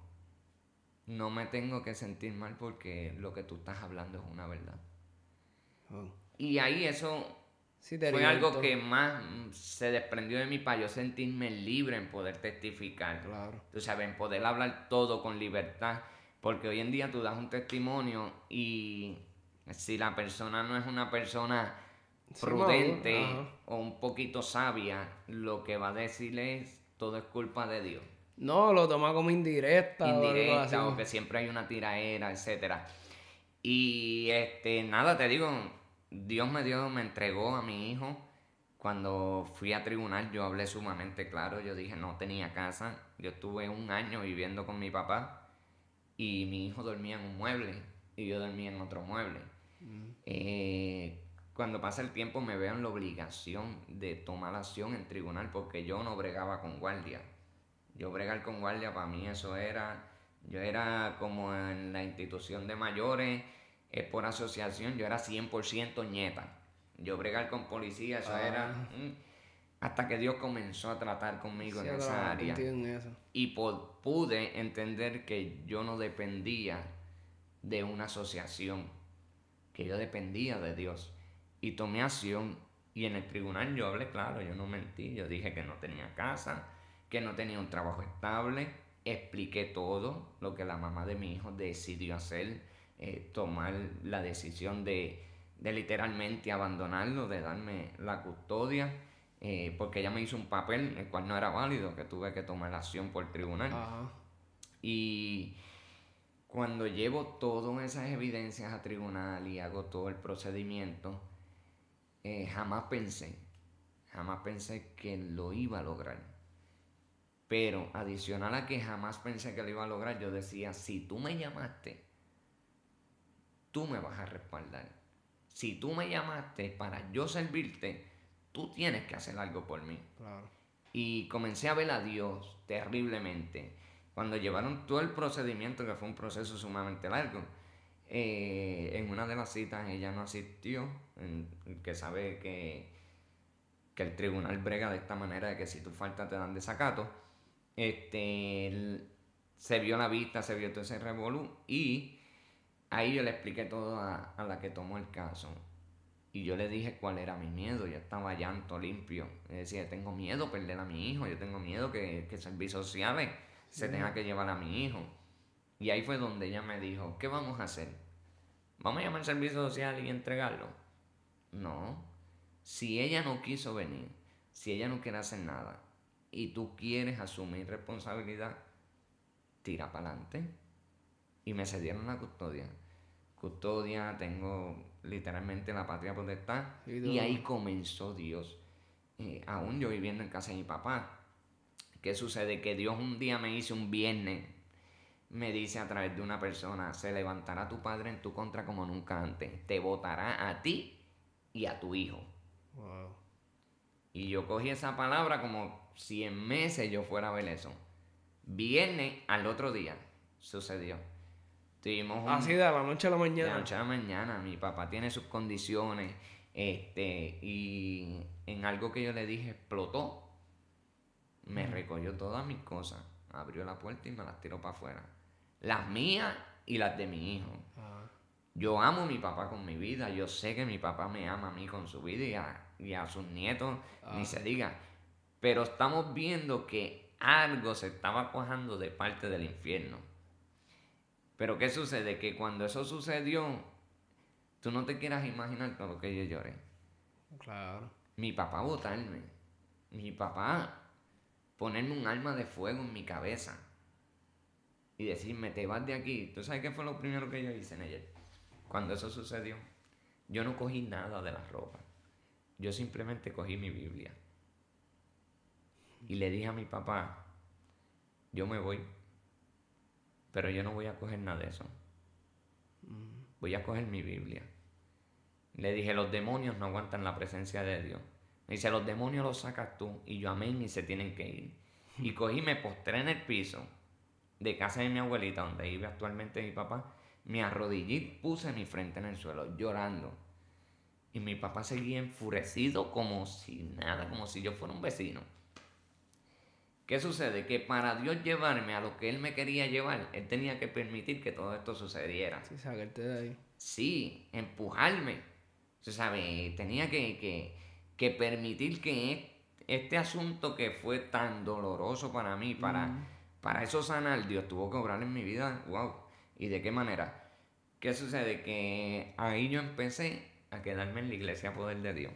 no me tengo que sentir mal porque lo que tú estás hablando es una verdad. Oh. Y ahí eso Sí, fue algo que más se desprendió de mí para yo sentirme libre en poder testificar. Claro. Tú sabes, en poder hablar todo con libertad. Porque hoy en día tú das un testimonio y si la persona no es una persona prudente o un poquito sabia, lo que va a decir es todo es culpa de Dios. No, lo toma como indirecta. o. Indirecta o que siempre hay una tiraera, etcétera. Y este, nada, te digo, Dios me dio, me entregó a mi hijo. Cuando fui a tribunal yo hablé sumamente claro, yo dije no tenía casa, yo estuve un año viviendo con mi papá y mi hijo dormía en un mueble y yo dormía en otro mueble. Eh, cuando pasa el tiempo me veo en la obligación de tomar acción en tribunal porque yo no bregaba con guardia. Yo bregar con guardia para mí eso era, yo era como en la institución de mayores, es por asociación, yo era 100% nieta. Yo bregar con policía, eso Ah. era... mm, hasta que Dios comenzó a tratar conmigo Sí, en esa área. contigo en eso. Y pude entender que yo no dependía de una asociación, que yo dependía de Dios. Y tomé acción y en el tribunal yo hablé claro, yo no mentí, yo dije que no tenía casa, que no tenía un trabajo estable, expliqué todo lo que la mamá de mi hijo decidió hacer, eh, tomar la decisión de, de literalmente abandonarlo, de darme la custodia, eh, porque ella me hizo un papel el cual no era válido, que tuve que tomar acción por tribunal. Ajá. Y cuando llevo todas esas evidencias a tribunal y hago todo el procedimiento, eh, jamás pensé, jamás pensé que lo iba a lograr. Pero adicional a que jamás pensé que lo iba a lograr, yo decía, si tú me llamaste, tú me vas a respaldar. Si tú me llamaste para yo servirte, tú tienes que hacer algo por mí. Claro. Y comencé a ver a Dios terriblemente. Cuando llevaron todo el procedimiento, que fue un proceso sumamente largo, eh, en una de las citas ella no asistió, que sabe que, que el tribunal brega de esta manera, de que si tú faltas te dan desacato. Este, se vio la vista, se vio todo ese revolú y ahí yo le expliqué todo a, a la que tomó el caso. Y yo le dije cuál era mi miedo. Yo estaba llanto limpio. Le decía, tengo miedo perder a mi hijo. Yo tengo miedo que, que servicios sociales se tenga que llevar a mi hijo. Y ahí fue donde ella me dijo, ¿qué vamos a hacer? ¿Vamos a llamar al servicio social y entregarlo? No. Si ella no quiso venir, si ella no quiere hacer nada, y tú quieres asumir responsabilidad, tira para adelante. Y me cedieron la custodia. Custodia, tengo literalmente la patria potestad. Sí, y ahí comenzó Dios. Eh, aún yo viviendo en casa de mi papá. ¿Qué sucede? Que Dios un día me hizo un viernes. Me dice a través de una persona, se levantará tu padre en tu contra como nunca antes. Te votará a ti y a tu hijo. Wow. Y yo cogí esa palabra como si en meses yo fuera a ver eso. Viernes al otro día sucedió. Tuvimos un, Así de la noche a la de la mañana. noche a la mañana, mi papá tiene sus condiciones, este, y en algo que yo le dije explotó. Me recogió todas mis cosas, abrió la puerta y me las tiró para afuera. Las mías y las de mi hijo. Ah, Yo amo a mi papá con mi vida, yo sé que mi papá me ama a mí con su vida y a, y a sus nietos, ni Ah. se diga. Pero estamos viendo que algo se estaba cuajando de parte del infierno. Pero ¿qué sucede? Que cuando eso sucedió, tú no te quieras imaginar todo lo que yo lloré. claro. Mi papá botarme. Mi papá ponerme un arma de fuego en mi cabeza. Y decirme, te vas de aquí. ¿Tú sabes qué fue lo primero que yo hice en ella? Cuando eso sucedió, yo no cogí nada de la ropa. Yo simplemente cogí mi Biblia. Y le dije a mi papá, yo me voy. Pero yo no voy a coger nada de eso. Voy a coger mi Biblia. Le dije, los demonios no aguantan la presencia de Dios. Me dice, los demonios los sacas tú. Y yo, amén, y se tienen que ir. Y cogí, me postré en el piso de casa de mi abuelita, donde vive actualmente mi papá. Me arrodillé y puse mi frente en el suelo, llorando. Y mi papá seguía enfurecido como si nada, como si yo fuera un vecino. ¿Qué sucede? Que para Dios llevarme a lo que Él me quería llevar, Él tenía que permitir que todo esto sucediera Sí, sacarte de ahí. sí, empujarme. Tú sabes, tenía que, que, que permitir que e- este asunto que fue tan doloroso para mí, para, para eso sanar, Dios tuvo que obrar en mi vida. Wow. ¿Y de qué manera? ¿Qué sucede? Que ahí yo empecé a quedarme en la iglesia Poder de Dios.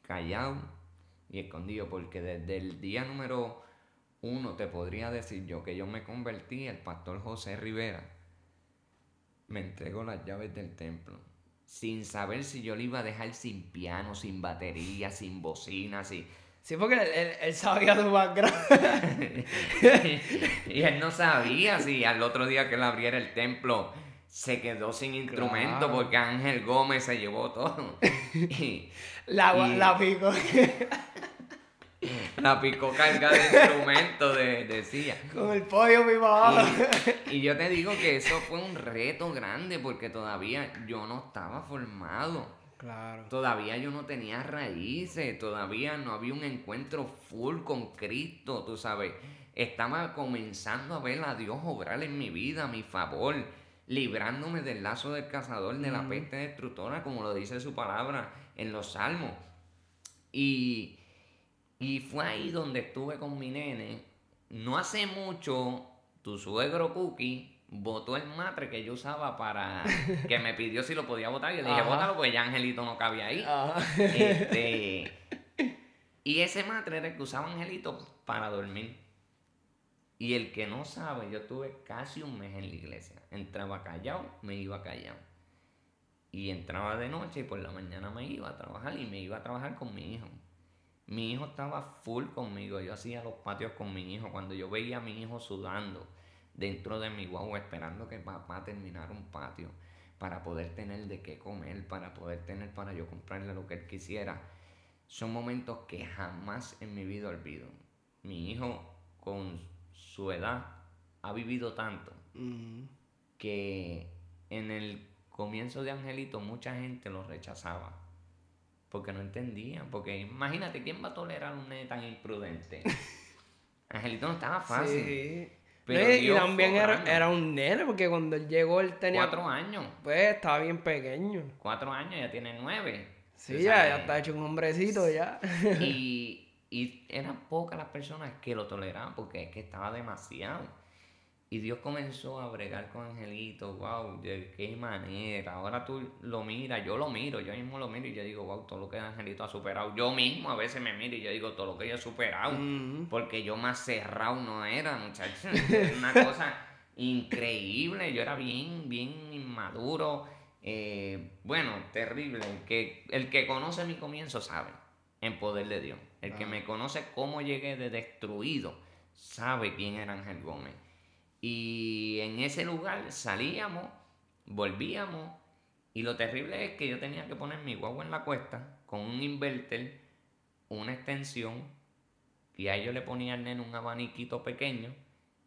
Callado y escondido, porque desde el día número uno te podría decir yo que yo me convertí, el pastor José Rivera me entregó las llaves del templo. Sin saber si yo le iba a dejar sin piano, sin batería, sin bocina, sin... Sí, porque él, él- él sabía tu background. y él no sabía si al otro día que él abriera el templo se quedó sin instrumento Claro. porque Ángel Gómez se llevó todo. y La, Y- la pico. la picó carga de instrumento, de, decía. Con el pollo, mi mamá. Y yo te digo que eso fue un reto grande porque todavía yo no estaba formado. Claro. Todavía yo no tenía raíces, todavía no había un encuentro full con Cristo, tú sabes. Estaba comenzando a ver a Dios obrar en mi vida a mi favor, librándome del lazo del cazador, de la peste destructora, como lo dice su palabra en los salmos. Y, y fue ahí donde estuve con mi nene. No hace mucho, tu suegro Cookie botó el matre que yo usaba para que me pidió si lo podía botar. Yo le dije, bótalo, pues ya Angelito no cabía ahí. Ajá. Este, y ese matre era el que usaba Angelito para dormir. Y el que no sabe, yo tuve casi un mes en la iglesia. Entraba callado, me iba callado. Y entraba de noche y por la mañana me iba a trabajar y me iba a trabajar con mi hijo. Mi hijo estaba full conmigo. Yo hacía los patios con mi hijo. Cuando yo veía a mi hijo sudando dentro de mi guagua esperando que papá terminara un patio para poder tener de qué comer, para poder tener para yo comprarle lo que él quisiera. Son momentos que jamás en mi vida olvido. Mi hijo con su edad ha vivido tanto que en el comienzo de Angelito mucha gente lo rechazaba. Porque no entendían. Porque imagínate, ¿quién va a tolerar a un nene tan imprudente? Angelito no estaba fácil. Sí. Pero No, y- también era, un nene, porque cuando él llegó él tenía. Cuatro años. Pues estaba bien pequeño. Cuatro años, ya tiene nueve. Sí, ya, ya está hecho un hombrecito ya. Y, y eran pocas las personas que lo toleraban porque es que estaba demasiado. Y Dios comenzó a bregar con Angelito, wow, de qué manera. Ahora tú lo miras, yo lo miro, yo mismo lo miro y yo digo, wow, todo lo que Angelito ha superado. Yo mismo a veces me miro y yo digo, todo lo que yo he superado. Mm, Porque yo más cerrado no era, muchachos. Era una cosa increíble. Yo era bien, bien inmaduro. Eh, bueno, terrible. El que, el que conoce mi comienzo sabe en poder de Dios. El que Ah. me conoce cómo llegué de destruido sabe quién era Ángel Gómez. Y en ese lugar salíamos, volvíamos. Y lo terrible es que yo tenía que poner mi guagua en la cuesta con un inverter, una extensión Y a ellos le ponía al nene un abaniquito pequeño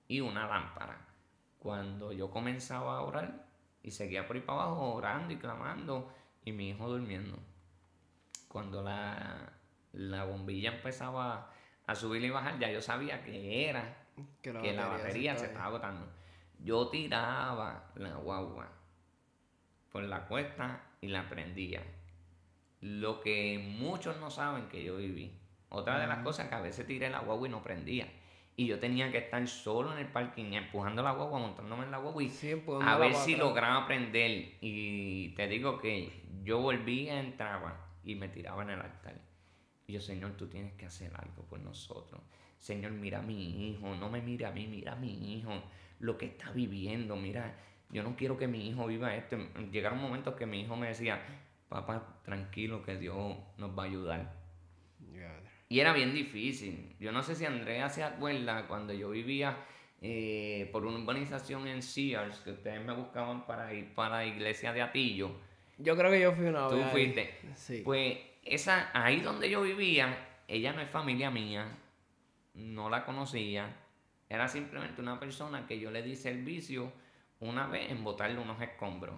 y una lámpara. Cuando yo comenzaba a orar y seguía por ahí para abajo orando y clamando y mi hijo durmiendo. Cuando la, la bombilla empezaba a subir y bajar, ya yo sabía que era Que la que la batería se estaba agotando. Yo tiraba la guagua por la cuesta y la prendía. Lo que muchos no saben que yo viví. Otra de las cosas que a veces tiré la guagua y no prendía. Y yo tenía que estar solo en el parking, empujando la guagua, montándome en la guagua y Sí, a ver si lograba prender. Y te digo que yo volvía, entraba y me tiraba en el altar. Y yo, Señor, tú tienes que hacer algo por nosotros. Señor, mira a mi hijo, no me mira a mí, mira a mi hijo, lo que está viviendo, mira, yo no quiero que mi hijo viva esto. Llegaron momentos que mi hijo me decía, papá, tranquilo, que Dios nos va a ayudar. Y era bien difícil. Yo no sé si Andrea se acuerda cuando yo vivía eh, por una urbanización en Sears, que ustedes me buscaban para ir para la iglesia de Atillo. Yo creo que yo fui una Tú vez. ahí. fuiste. Sí. Pues esa, ahí donde yo vivía, ella no es familia mía, no la conocía. Era simplemente una persona que yo le di servicio una vez en botarle unos escombros.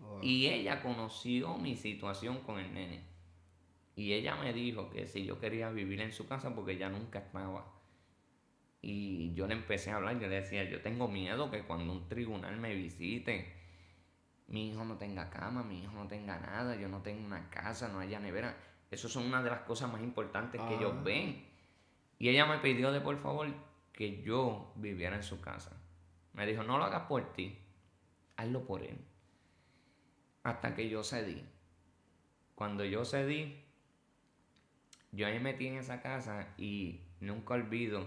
Oh. Y ella conoció mi situación con el nene. Y ella me dijo que si yo quería vivir en su casa porque ella nunca estaba. Y yo le empecé a hablar, yo le decía, yo tengo miedo que cuando un tribunal me visite, mi hijo no tenga cama, mi hijo no tenga nada, yo no tengo una casa, no haya nevera. Eso son una de las cosas más importantes que ellos Ah. ven. Y ella me pidió de por favor que yo viviera en su casa. Me dijo, no lo hagas por ti, hazlo por él. Hasta que yo cedí. Cuando yo cedí, yo ahí metí en esa casa y nunca olvido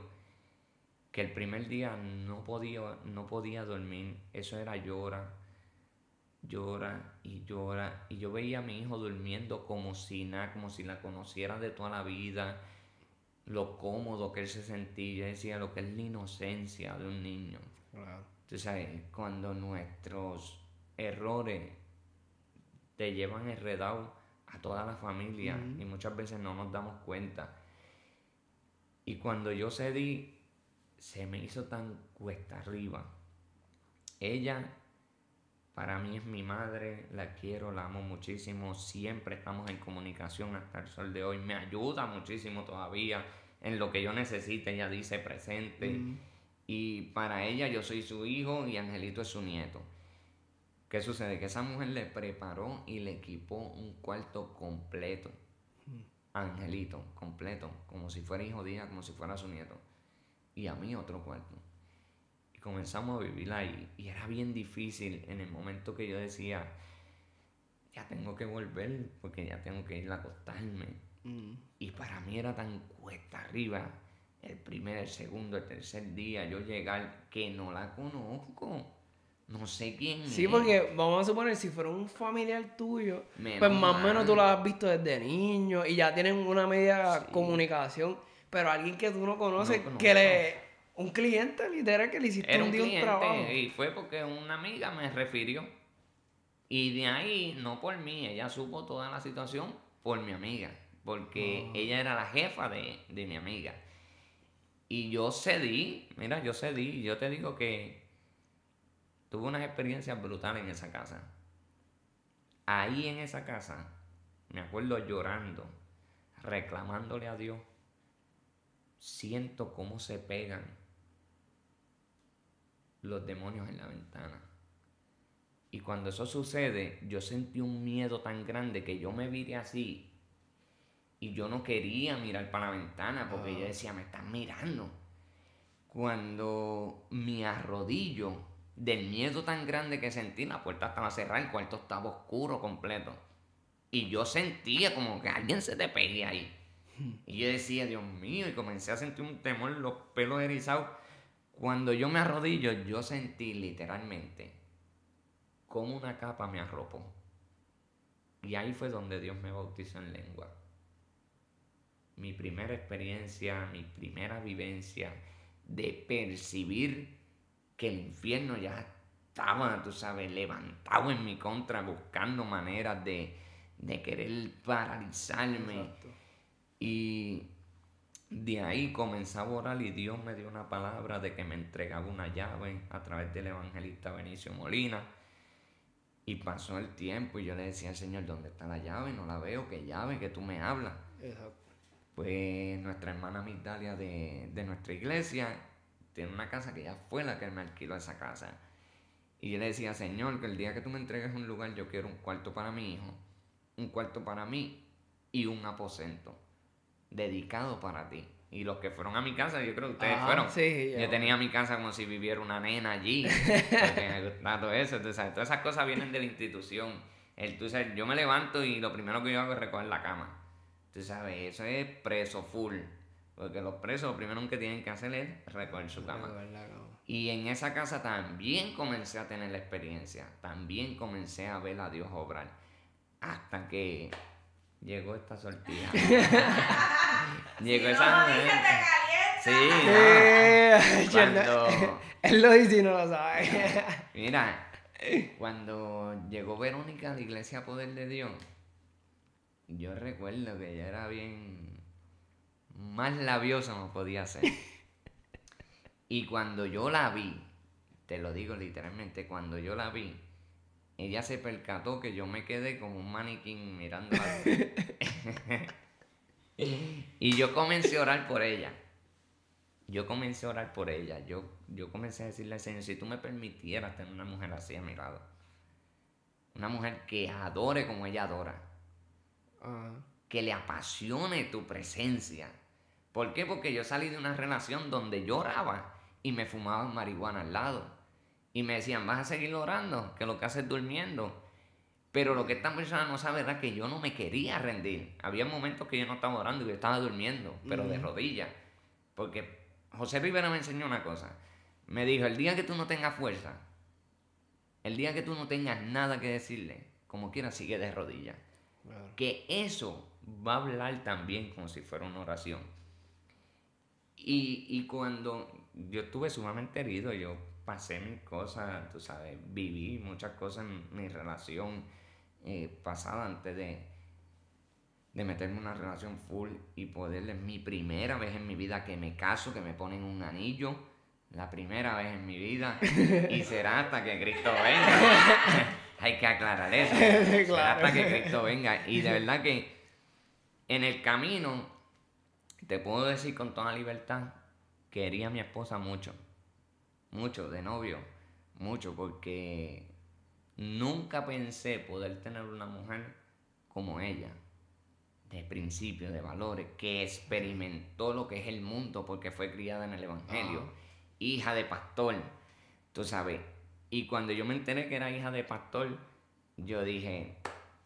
que el primer día no podía, no podía dormir. Eso era llora, llora y llora. Y yo veía a mi hijo durmiendo como si nada, como si la conociera de toda la vida. Lo cómodo que él se sentía. Decía lo que es la inocencia de un niño. Tú sabes, cuando nuestros errores te llevan enredado a toda la familia y muchas veces no nos damos cuenta. Y cuando yo cedí, se me hizo tan cuesta arriba. Ella, para mí es mi madre, la quiero, la amo muchísimo, siempre estamos en comunicación hasta el sol de hoy, me ayuda muchísimo todavía en lo que yo necesite, ella dice presente. Y para ella yo soy su hijo y Angelito es su nieto. ¿Qué sucede? Que esa mujer le preparó y le equipó un cuarto completo. a Angelito, completo, como si fuera hijo de ella, como si fuera su nieto. Y a mí otro cuarto. Y comenzamos a vivir ahí. Y era bien difícil en el momento que yo decía, ya tengo que volver porque ya tengo que ir a acostarme. Mm. Y para mí era tan cuesta arriba el primer, el segundo, el tercer día, yo llegar que no la conozco. No sé quién Sí, es. porque vamos a suponer, si fuera un familiar tuyo, Menos pues más o menos tú lo has visto desde niño y ya tienen una media Sí. comunicación, pero alguien que tú no conoces, que le... Un cliente literal que le hiciste Era un día un trabajo. cliente y fue porque una amiga me refirió. Y de ahí, no por mí, ella supo toda la situación por mi amiga. Porque Oh. ella era la jefa de, de mi amiga. Y yo cedí, mira, yo cedí. Yo te digo que tuve unas experiencias brutales en esa casa. Ahí en esa casa, me acuerdo llorando, reclamándole a Dios. Siento cómo se pegan los demonios en la ventana. Y cuando eso sucede, yo sentí un miedo tan grande que yo me viré así y yo no quería mirar para la ventana porque yo decía, me están mirando. Cuando me arrodillo del miedo tan grande que sentí, la puerta estaba cerrada, el cuarto estaba oscuro completo. Y yo sentía como que alguien se te pegue ahí. Y yo decía, Dios mío, y comencé a sentir un temor, los pelos erizados. Cuando yo me arrodillo, yo sentí literalmente como una capa me arropó. Y ahí fue donde Dios me bautizó en lengua. Mi primera experiencia, mi primera vivencia de percibir que el infierno ya estaba, tú sabes, levantado en mi contra, buscando maneras de, de querer paralizarme. Exacto. Y de ahí comenzaba a orar y Dios me dio una palabra de que me entregaba una llave a través del evangelista Benicio Molina. Y pasó el tiempo y yo le decía al Señor, ¿dónde está la llave? No la veo, ¿qué llave? Que tú me hablas. Exacto. Pues nuestra hermana Migdalia de, de nuestra iglesia tiene una casa que ya fue la que me alquiló esa casa. Y yo le decía, Señor, que el día que tú me entregues un lugar, yo quiero un cuarto para mi hijo, un cuarto para mí y un aposento dedicado para ti. Y los que fueron a mi casa, yo creo que ustedes Ajá, fueron. sí, yo yo- tenía mi casa como si viviera una nena allí. porque me gustaba todo eso. Entonces, ¿sabes? todas esas cosas vienen de la institución. El, tú sabes, yo me levanto y lo primero que yo hago es recoger la cama. Tú sabes, eso es preso full. Porque los presos lo primero que tienen que hacer es recoger su cama. Y en esa casa también comencé a tener la experiencia, también comencé a ver a Dios obrar, hasta que llegó esta sortija. llegó Si esa no mujer. te. Sí, no. cuando... Cuando, Él lo dice y no lo sabe. mira, cuando llegó Verónica a la iglesia Poder de Dios, yo recuerdo que ella era bien más labiosa no podía ser. Y cuando yo la vi, te lo digo literalmente, cuando yo la vi, ella se percató que yo me quedé como un maniquín mirando Y yo comencé a orar por ella. Yo comencé a orar por ella. Yo, yo comencé a decirle al Señor, si tú me permitieras tener una mujer así a mi lado. Una mujer que adore como ella adora que le apasione tu presencia. ¿Por qué? Porque yo salí de una relación donde lloraba y me fumaban marihuana al lado. Y me decían, vas a seguir orando, que lo que haces es durmiendo. Pero lo que esta persona no sabe era que yo no me quería rendir. Había momentos que yo no estaba orando y yo estaba durmiendo, pero de rodillas. Porque José Rivera me enseñó una cosa. Me dijo, el día que tú no tengas fuerza, el día que tú no tengas nada que decirle, como quiera, sigue de rodillas Claro. que eso va a hablar también como si fuera una oración. Y, y cuando yo estuve sumamente herido, yo pasé mis cosas, tú sabes, viví muchas cosas en mi relación eh, pasada antes de, de meterme en una relación full y poderle, mi primera vez en mi vida que me caso, que me ponen un anillo, la primera vez en mi vida, y será hasta que Cristo venga. Hay que aclarar eso. Será Claro. hasta que Cristo venga. Y de verdad que en el camino, te puedo decir con toda libertad, quería a mi esposa mucho. Mucho, de novio. Mucho, porque nunca pensé poder tener una mujer como ella. De principios, de valores, que experimentó lo que es el mundo porque fue criada en el Evangelio. Ajá. Hija de pastor. Tú sabes. Y cuando yo me enteré que era hija de pastor, yo dije,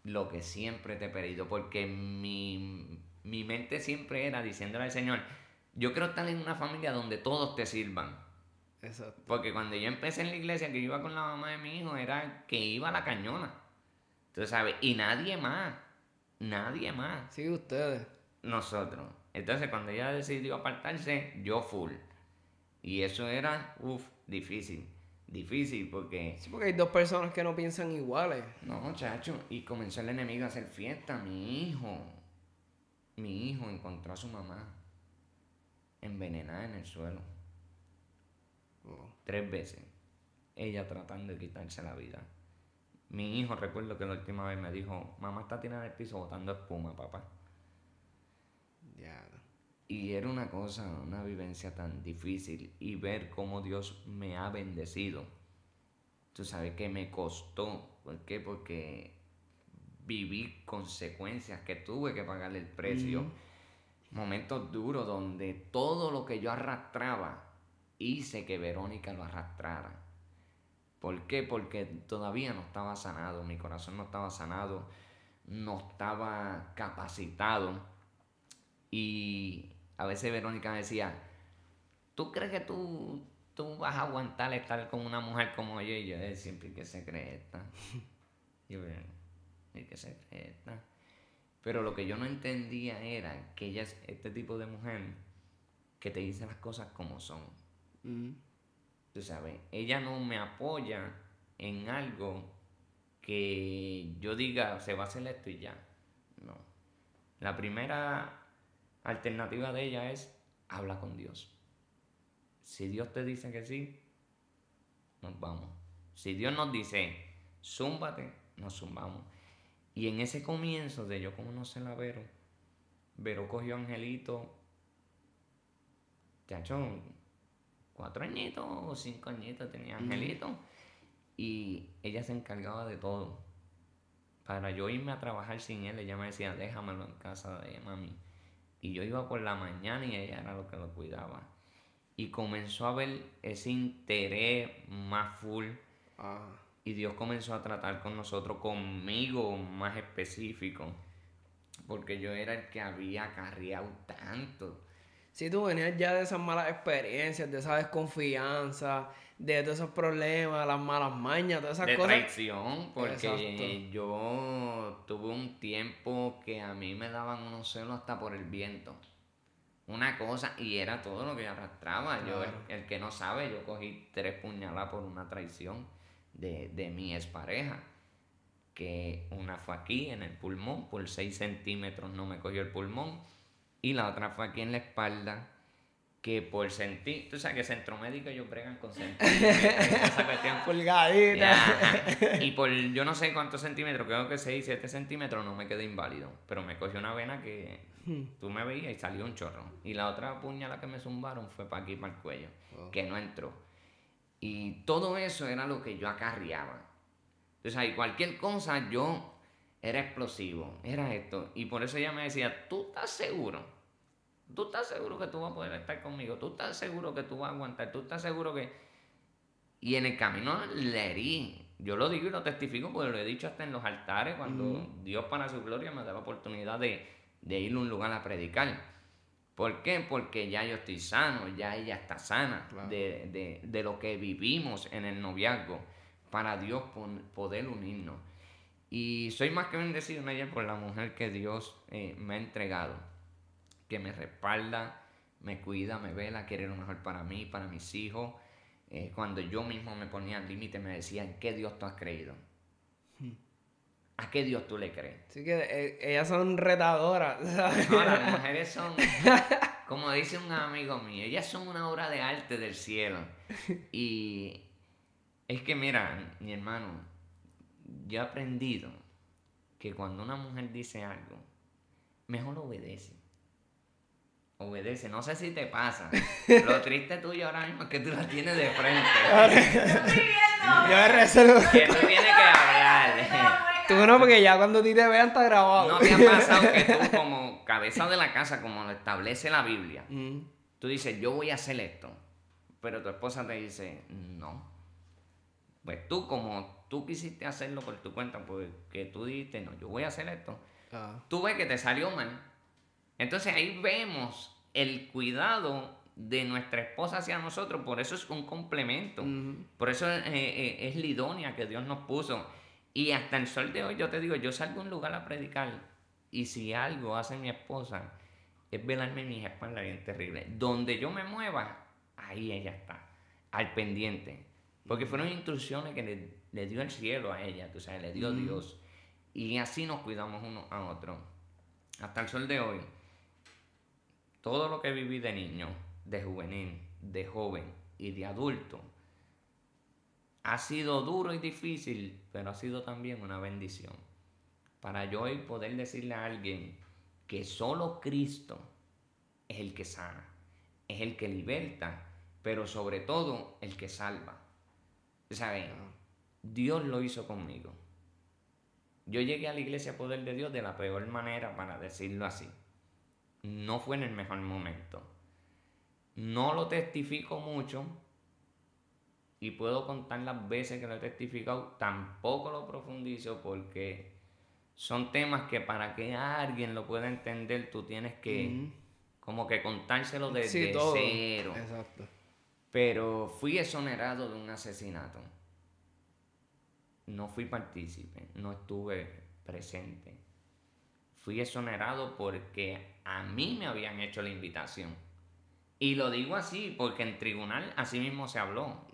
lo que siempre te he pedido, porque mi, mi mente siempre era diciéndole al Señor, yo quiero estar en una familia donde todos te sirvan. Exacto. Porque cuando yo empecé en la iglesia, que iba con la mamá de mi hijo, era que iba a la cañona. Tú sabes, y nadie más, nadie más, Sí, ustedes. nosotros. Entonces cuando ella decidió apartarse, yo full. Y eso era, uff, difícil. Difícil porque Sí, porque hay dos personas que no piensan iguales. No, chacho, y comenzó el enemigo a hacer fiesta. Mi hijo, mi hijo encontró a su mamá envenenada en el suelo. Oh. Tres veces. Ella tratando de quitarse la vida. Mi hijo, recuerdo que la última vez me dijo, mamá está tirada en el piso botando espuma, papá. Y era una cosa, una vivencia tan difícil y ver cómo Dios me ha bendecido. Tú sabes que me costó. ¿Por qué? Porque viví consecuencias que tuve que pagarle el precio. Momentos duros donde todo lo que yo arrastraba hice que Verónica lo arrastrara. ¿Por qué? Porque todavía no estaba sanado, mi corazón no estaba sanado, no estaba capacitado. Y a veces Verónica me decía, ¿tú crees que tú, tú vas a aguantar estar con una mujer como yo? Y yo "Eh, siempre, ¿y qué se cree yo, ¿y qué se cree esta? Pero lo que yo no entendía era que ella es este tipo de mujer que te dice las cosas como son. Tú sabes, ella no me apoya en algo que yo diga, se va a hacer esto y ya. No. La primera alternativa de ella es habla con Dios. Si Dios te dice que sí, nos vamos. Si Dios nos dice, zúmbate, nos zumbamos. Y en ese comienzo de yo conocer a Vero, Vero cogió a Angelito, hecho cuatro añitos o cinco añitos tenía Angelito. Y ella se encargaba de todo. Para yo irme a trabajar sin él, ella me decía, déjamelo en casa de mami. Y yo iba por la mañana y ella era lo que lo cuidaba. Y comenzó a ver ese interés más full. Ah. Y Dios comenzó a tratar con nosotros, conmigo más específico. Porque yo era el que había acarreado tanto. Si tú venías ya de esas malas experiencias, de esa desconfianza, de todos esos problemas, las malas mañas, todas esas de cosas. traición, porque Exacto. yo tuve un tiempo que a mí me daban unos celos hasta por el viento. Una cosa, y era todo lo que yo arrastraba. Yo, el, que no sabe, yo cogí tres puñaladas por una traición de, de mi expareja. Que una fue aquí en el pulmón, por 6 centímetros no me cogió el pulmón. Y la otra fue aquí en la espalda, que por sentir, tú sabes que centro médico ellos bregan con centímetros, esa cuestión. Pulgadita. Y por yo no sé cuántos centímetros, creo que 6, 7 centímetros, no me quedé inválido. Pero me cogió una vena que tú me veías y salió un chorro. Y la otra puñalada que me zumbaron fue para aquí, para el cuello, que no entró. Y todo eso era lo que yo acarreaba. Entonces, ahí cualquier cosa yo era explosivo, era esto. Y por eso ella me decía, ¿tú estás seguro? ¿Tú estás seguro que tú vas a poder estar conmigo? ¿Tú estás seguro que tú vas a aguantar? ¿Tú estás seguro que...? Y en el camino le herí. Yo lo digo y lo testifico porque lo he dicho hasta en los altares cuando Dios para su gloria me da la oportunidad de, de ir a un lugar a predicar. ¿Por qué? Porque ya yo estoy sano, ya ella está sana Claro. de, de- de lo que vivimos en el noviazgo para Dios poder unirnos. Y soy más que bendecido en ella por la mujer que Dios eh, me ha entregado, que me respalda, me cuida, me vela, quiere lo mejor para mí, para mis hijos. Eh, cuando yo mismo me ponía al límite, me decía, ¿en qué Dios tú has creído? ¿A qué Dios tú le crees? Así que eh, ellas son retadoras, ¿sabes? No, las mujeres son, como dice un amigo mío, ellas son una obra de arte del cielo. Y es que, mira, mi hermano, yo he aprendido que cuando una mujer dice algo, mejor obedece. Obedece, no sé si te pasa. Lo triste tuyo ahora mismo es que tú la tienes de frente. Estoy viendo. Yo me reservo. Que tú tienes que hablar. Tú no, porque ya cuando a ti te vean está grabado. ¿No te ha pasado que tú como cabeza de la casa, como lo establece la Biblia, Mm. tú dices, yo voy a hacer esto, pero tu esposa te dice, no. Pues tú como tú quisiste hacerlo por tu cuenta, porque tú dijiste, no, yo voy a hacer esto, Ah. tú ves que te salió mal. Entonces ahí vemos el cuidado de nuestra esposa hacia nosotros, por eso es un complemento. Por eso eh, eh, es la idónea que Dios nos puso. Y hasta el sol de hoy yo te digo, yo salgo a un lugar a predicar y si algo hace mi esposa es velarme mis espaldas bien terrible. Donde yo me mueva, ahí ella está, al pendiente. Porque fueron instrucciones que le, le dio el cielo a ella, tú sabes, le dio Dios. Y así nos cuidamos uno a otro. Hasta el sol de hoy, todo lo que viví de niño, de juvenil, de joven y de adulto, ha sido duro y difícil, pero ha sido también una bendición. Para yo hoy poder decirle a alguien que solo Cristo es el que sana, es el que liberta, pero sobre todo el que salva. ¿Saben? Dios lo hizo conmigo. Yo llegué a la iglesia Poder de Dios de la peor manera, para decirlo así. No fue en el mejor momento. No lo testifico mucho y puedo contar las veces que lo he testificado. Tampoco lo profundizo porque son temas que para que alguien lo pueda entender tú tienes que como que contárselo desde Sí, cero. Exacto. Pero fui exonerado de un asesinato. No fui partícipe, no estuve presente. Fui exonerado porque a mí me habían hecho la invitación. Y lo digo así porque en tribunal así mismo se habló.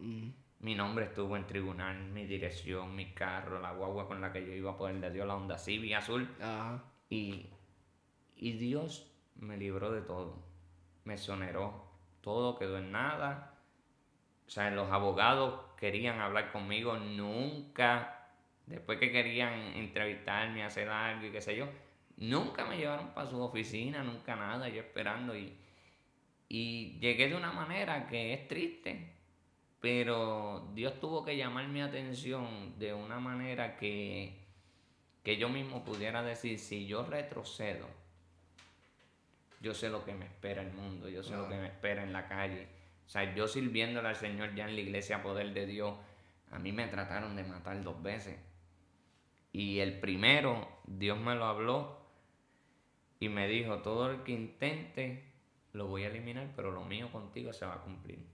Mi nombre estuvo en tribunal, mi dirección, mi carro, la guagua con la que yo iba a poder de Dios, la Honda Civic azul. Ajá. Y, y Dios me libró de todo. Me exoneró. Todo quedó en nada. O sea, los abogados querían hablar conmigo, nunca, después que querían entrevistarme, hacer algo y qué sé yo, nunca me llevaron para su oficina, nunca nada, yo esperando y, y llegué de una manera que es triste, pero Dios tuvo que llamar mi atención de una manera que, que yo mismo pudiera decir, si yo retrocedo, yo sé lo que me espera el mundo, yo sé lo que me espera en la calle o sea, yo sirviéndole al Señor ya en la iglesia Poder de Dios, a mí me trataron de matar dos veces. Y el primero, Dios me lo habló y me dijo, todo el que intente, lo voy a eliminar, pero lo mío contigo se va a cumplir.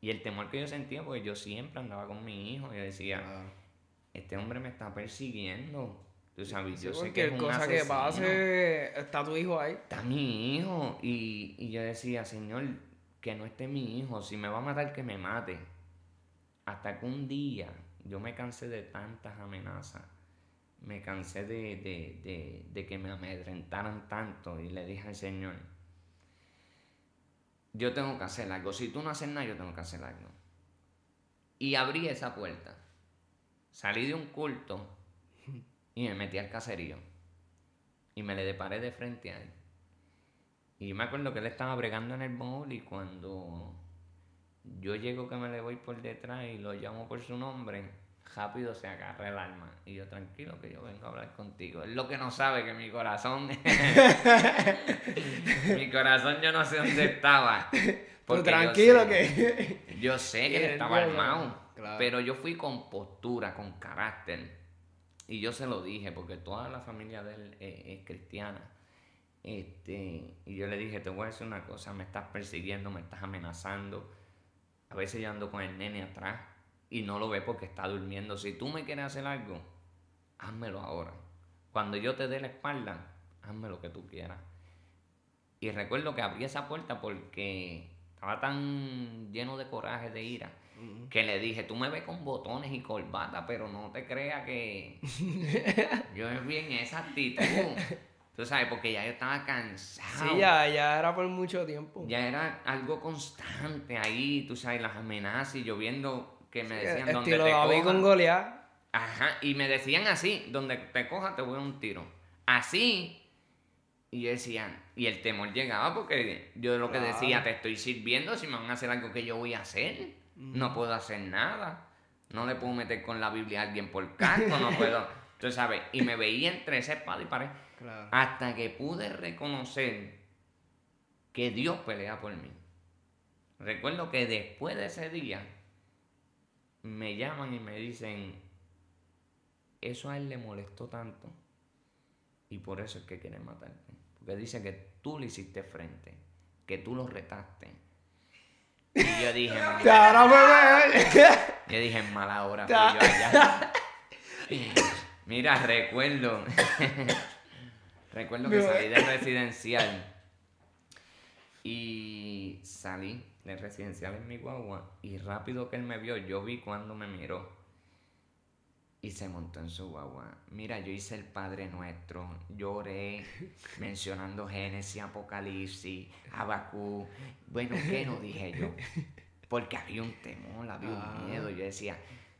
Y el temor que yo sentía, porque yo siempre andaba con mi hijo, y decía, ah. este hombre me está persiguiendo. Tú sabes, yo sé que es cosa que pase, está tu hijo ahí. Está mi hijo. Y, y yo decía, Señor, que no esté mi hijo, si me va a matar, que me mate. Hasta que un día yo me cansé de tantas amenazas, me cansé de, que me amedrentaran tanto y le dije al Señor, yo tengo que hacer algo, si tú no haces nada, yo tengo que hacer algo. Y abrí esa puerta, salí de un culto y me metí al caserío y me le deparé de frente a él. Y me acuerdo que él estaba bregando en el mall y cuando yo llego que me le voy por detrás y lo llamo por su nombre, rápido se agarra el alma. Y yo, tranquilo, que yo vengo a hablar contigo. Es lo que no sabe que mi corazón. mi corazón, yo no sé dónde estaba. Pero tranquilo que. yo sé que él estaba armado. Pero yo fui con postura, con carácter. Y yo se lo dije, porque toda la familia de él es cristiana. Este, y yo le dije, te voy a decir una cosa, me estás persiguiendo, me estás amenazando. A veces yo ando con el nene atrás y no lo ve porque está durmiendo. Si tú me quieres hacer algo, házmelo ahora. Cuando yo te dé la espalda, hazme lo que tú quieras. Y recuerdo que abrí esa puerta porque estaba tan lleno de coraje, de ira, que le dije, tú me ves con botones y corbata, pero no te creas que yo es bien esa actitud. Tú sabes, porque ya yo estaba cansado. Sí, ya, ya era por mucho tiempo. Ya era algo constante ahí, tú sabes, las amenazas y yo viendo que me decían donde te David con Goliat. Ajá, y me decían así, donde te coja te voy a un tiro. Así. Y yo decía, y el temor llegaba porque yo lo que decía, te estoy sirviendo, si me van a hacer algo que yo voy a hacer, no puedo hacer nada. No le puedo meter con la Biblia a alguien por canto, no puedo. Tú sabes, y me veía entre esa espada y pared. Hasta que pude reconocer que Dios pelea por mí. Recuerdo que después de ese día me llaman y me dicen, eso a él le molestó tanto y por eso es que quiere matarte. Porque dice que tú le hiciste frente, que tú lo retaste. Y yo dije, yo dije, mala hora. Mira, recuerdo Recuerdo que salí del residencial y salí del residencial en mi guagua y rápido que él me vio, yo vi cuando me miró y se montó en su guagua. Mira, yo hice el Padre Nuestro, lloré mencionando Génesis, Apocalipsis, Abacú. Bueno, ¿qué no dije yo? Porque había un temor, había un ah. miedo. Yo decía,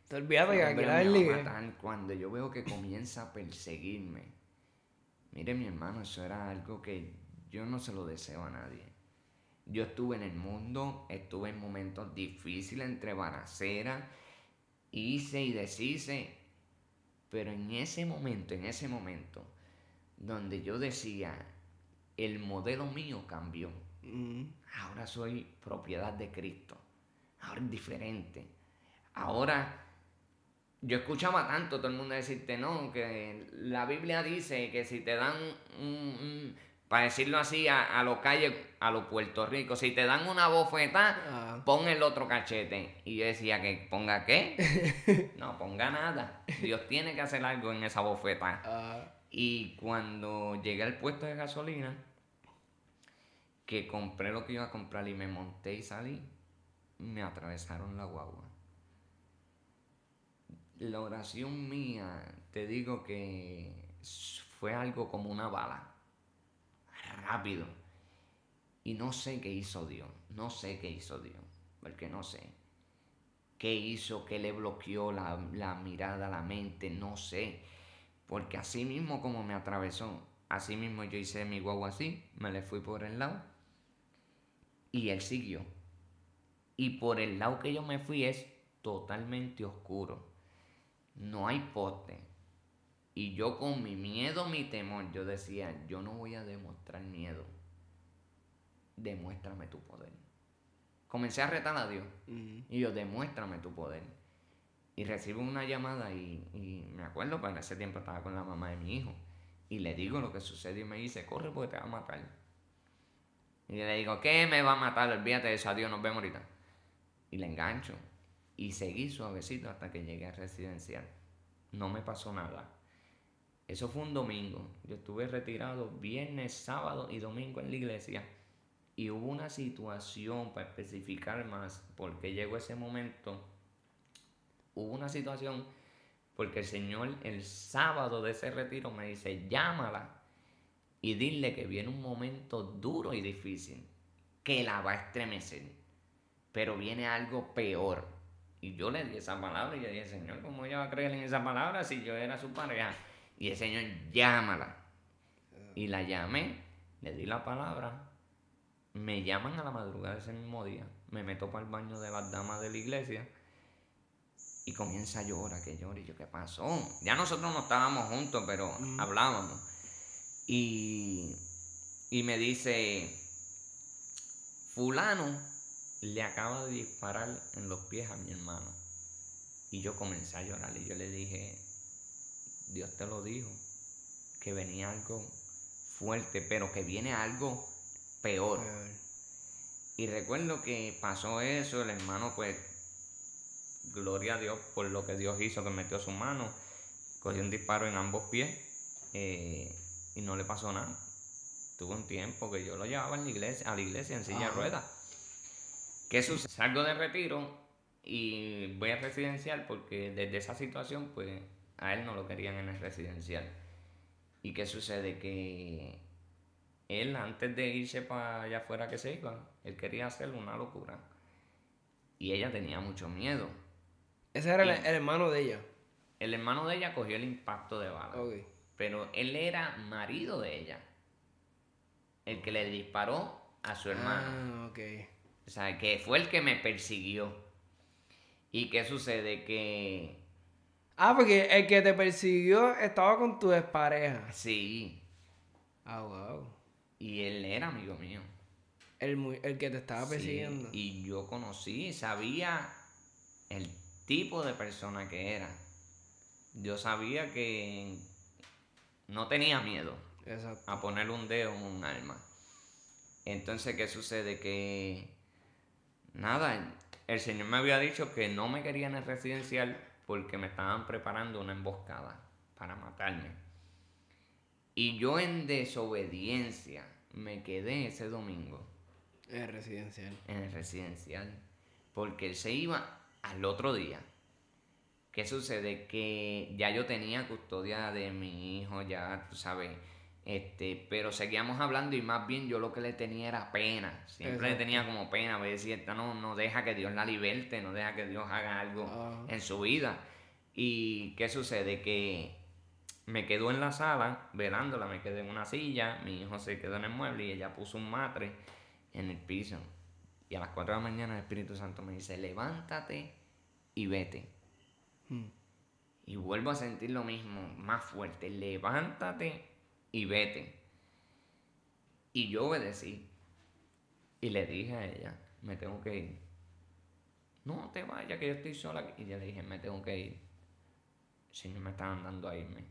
te olvidas de que cuando yo veo que comienza a perseguirme Mire mi hermano, eso era algo que yo no se lo deseo a nadie. Yo estuve en el mundo, estuve en momentos difíciles entre balaceras, hice y deshice, pero en ese momento, en ese momento, donde yo decía, el modelo mío cambió. Mm. Ahora soy propiedad de Cristo. Ahora es diferente. Ahora yo escuchaba tanto todo el mundo decirte, no, que la Biblia dice que si te dan, para decirlo así, a, a los calles, a los Puerto Rico, si te dan una bofeta, ah. pon el otro cachete. Y yo decía que ponga qué? no, ponga nada. Dios tiene que hacer algo en esa bofeta. Ah. Y cuando llegué al puesto de gasolina, que compré lo que iba a comprar y me monté y salí, me atravesaron la guagua la oración mía, te digo que fue algo como una bala. Rápido. Y no sé qué hizo Dios, no sé qué hizo Dios, porque no sé. ¿Qué hizo? ¿Qué le bloqueó la, mirada, la mente? No sé. Porque así mismo como me atravesó, así mismo yo hice mi guagua así, me le fui por el lado y él siguió. Y por el lado que yo me fui es totalmente oscuro. No hay poste. Y yo con mi miedo, mi temor, yo decía, yo no voy a demostrar miedo. Demuéstrame tu poder. Comencé a retar a Dios. Y yo, demuéstrame tu poder. Y recibo una llamada y, y me acuerdo, en ese tiempo estaba con la mamá de mi hijo. Y le digo lo que sucedió y me dice, corre porque te va a matar. Y le digo, ¿qué me va a matar? Olvídate de eso, adiós, nos vemos ahorita. Y le engancho. Y seguí suavecito hasta que llegué al residencial. No me pasó nada. Eso fue un domingo. Yo estuve retirado viernes, sábado y domingo en la iglesia. Y hubo una situación, para especificar más por qué llegó ese momento, hubo una situación porque el Señor el sábado de ese retiro me dice, llámala y dile que viene un momento duro y difícil, que la va a estremecer, pero viene algo peor. Y yo le di esa palabra y yo dije, Señor, ¿cómo ella va a creer en esa palabra si yo era su pareja? Y el Señor, llámala. Y la llamé, le di la palabra, me llaman a la madrugada ese mismo día, me meto para el baño de las damas de la iglesia y comienza a llorar, que llora. Y yo, ¿qué pasó? Ya nosotros no estábamos juntos, pero hablábamos. Y, y me dice, fulano le acaba de disparar en los pies a mi hermano. Y yo comencé a llorar y yo le dije, Dios te lo dijo, que venía algo fuerte, pero que viene algo peor. Y recuerdo que pasó eso, el hermano pues, gloria a Dios por lo que Dios hizo, que metió su mano, cogió un disparo en ambos pies eh, y no le pasó nada. Tuvo un tiempo que yo lo llevaba en la iglesia, a la iglesia en silla de ruedas. ¿Qué sucede? Salgo de retiro y voy a residencial porque desde esa situación pues a él no lo querían en el residencial. ¿Y qué sucede? Que él antes de irse para allá afuera que se iba, él quería hacer una locura. Y ella tenía mucho miedo. Ese era el, hermano de ella. El hermano de ella cogió el impacto de bala. Pero él era marido de ella. El que le disparó a su hermano. Ah, ok. O sea, que fue el que me persiguió. ¿Y qué sucede? Que Ah, porque el que te persiguió estaba con tu expareja. sí, Ah, wow. y él era amigo mío. El, el que te estaba Sí, persiguiendo. y yo conocí, sabía el tipo de persona que era. Yo sabía que no tenía miedo Exacto. a poner un dedo en un arma. Entonces, ¿qué sucede? Que nada, el Señor me había dicho que no me quería en el residencial porque me estaban preparando una emboscada para matarme. Y yo en desobediencia me quedé ese domingo Es residencial. en el residencial porque él se iba al otro día. ¿Qué sucede? Que ya yo tenía custodia de mi hijo, ya tú sabes, este, pero seguíamos hablando y más bien yo lo que le tenía era pena. Siempre le tenía como pena, voy a decir, esta no, no deja que Dios la liberte, no deja que Dios haga algo Ajá. en su vida. ¿Y qué sucede? Que me quedo en la sala velándola, me quedé en una silla, mi hijo se quedó en el mueble y ella puso un matre en el piso. Y a las 4 de la mañana el Espíritu Santo me dice, levántate y vete. Hmm. Y vuelvo a sentir lo mismo, más fuerte, levántate y vete. Y yo obedecí. Y le dije a ella, me tengo que ir. No te vayas, que yo estoy sola. aquí". Y yo le dije, me tengo que ir. El Señor me está mandando a irme.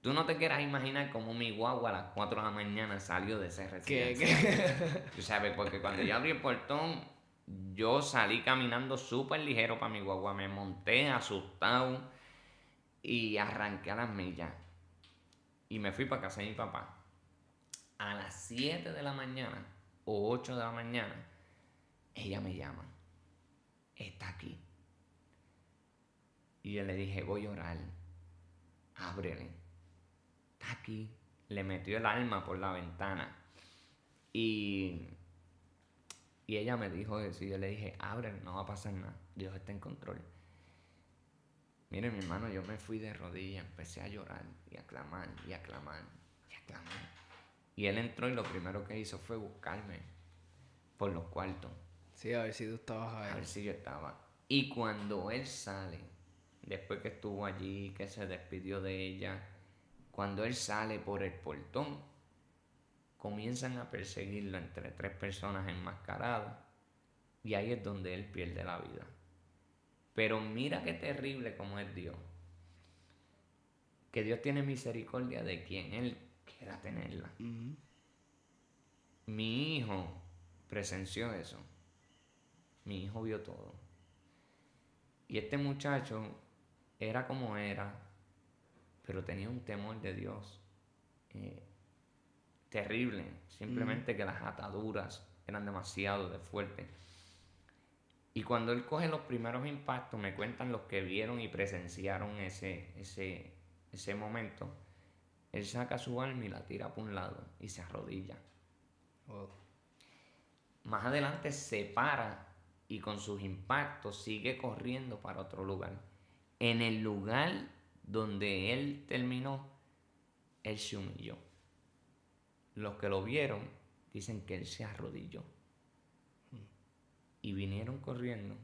Tú no te quieras imaginar cómo mi guagua a las 4 de la mañana salió de ese ¿Qué, residencial. Tú sabes, porque cuando yo abrí el portón, yo salí caminando súper ligero para mi guagua. Me monté asustado y arranqué a las millas. Y me fui para casa de mi papá. A las 7 de la mañana o 8 de la mañana, ella me llama. Está aquí. Y yo le dije, voy a orar. Ábrele. Está aquí. Le metió el alma por la ventana. Y, y ella me dijo eso y yo le dije, abre, no va a pasar nada, Dios está en control. Mire, mi hermano, yo me fui de rodillas, empecé a llorar y a clamar y a clamar y a clamar. Y él entró y lo primero que hizo fue buscarme por los cuartos. Sí, a ver si tú estabas A ahí. ver si yo estaba. Y cuando él sale, después que estuvo allí, que se despidió de ella, cuando él sale por el portón, comienzan a perseguirlo entre tres personas enmascaradas. Y ahí es donde él pierde la vida. Pero mira qué terrible como es Dios. Que Dios tiene misericordia de quien Él quiera tenerla. Mi hijo presenció eso. Mi hijo vio todo. Y este muchacho era como era, pero tenía un temor de Dios eh, terrible. Simplemente que las ataduras eran demasiado de fuertes. Y cuando él coge los primeros impactos, me cuentan los que vieron y presenciaron ese, ese, ese momento, él saca su alma y la tira por un lado y se arrodilla. Wow. Más adelante se para y con sus impactos sigue corriendo para otro lugar. En el lugar donde él terminó, él se humilló. Los que lo vieron dicen que él se arrodilló. Y vinieron corriendo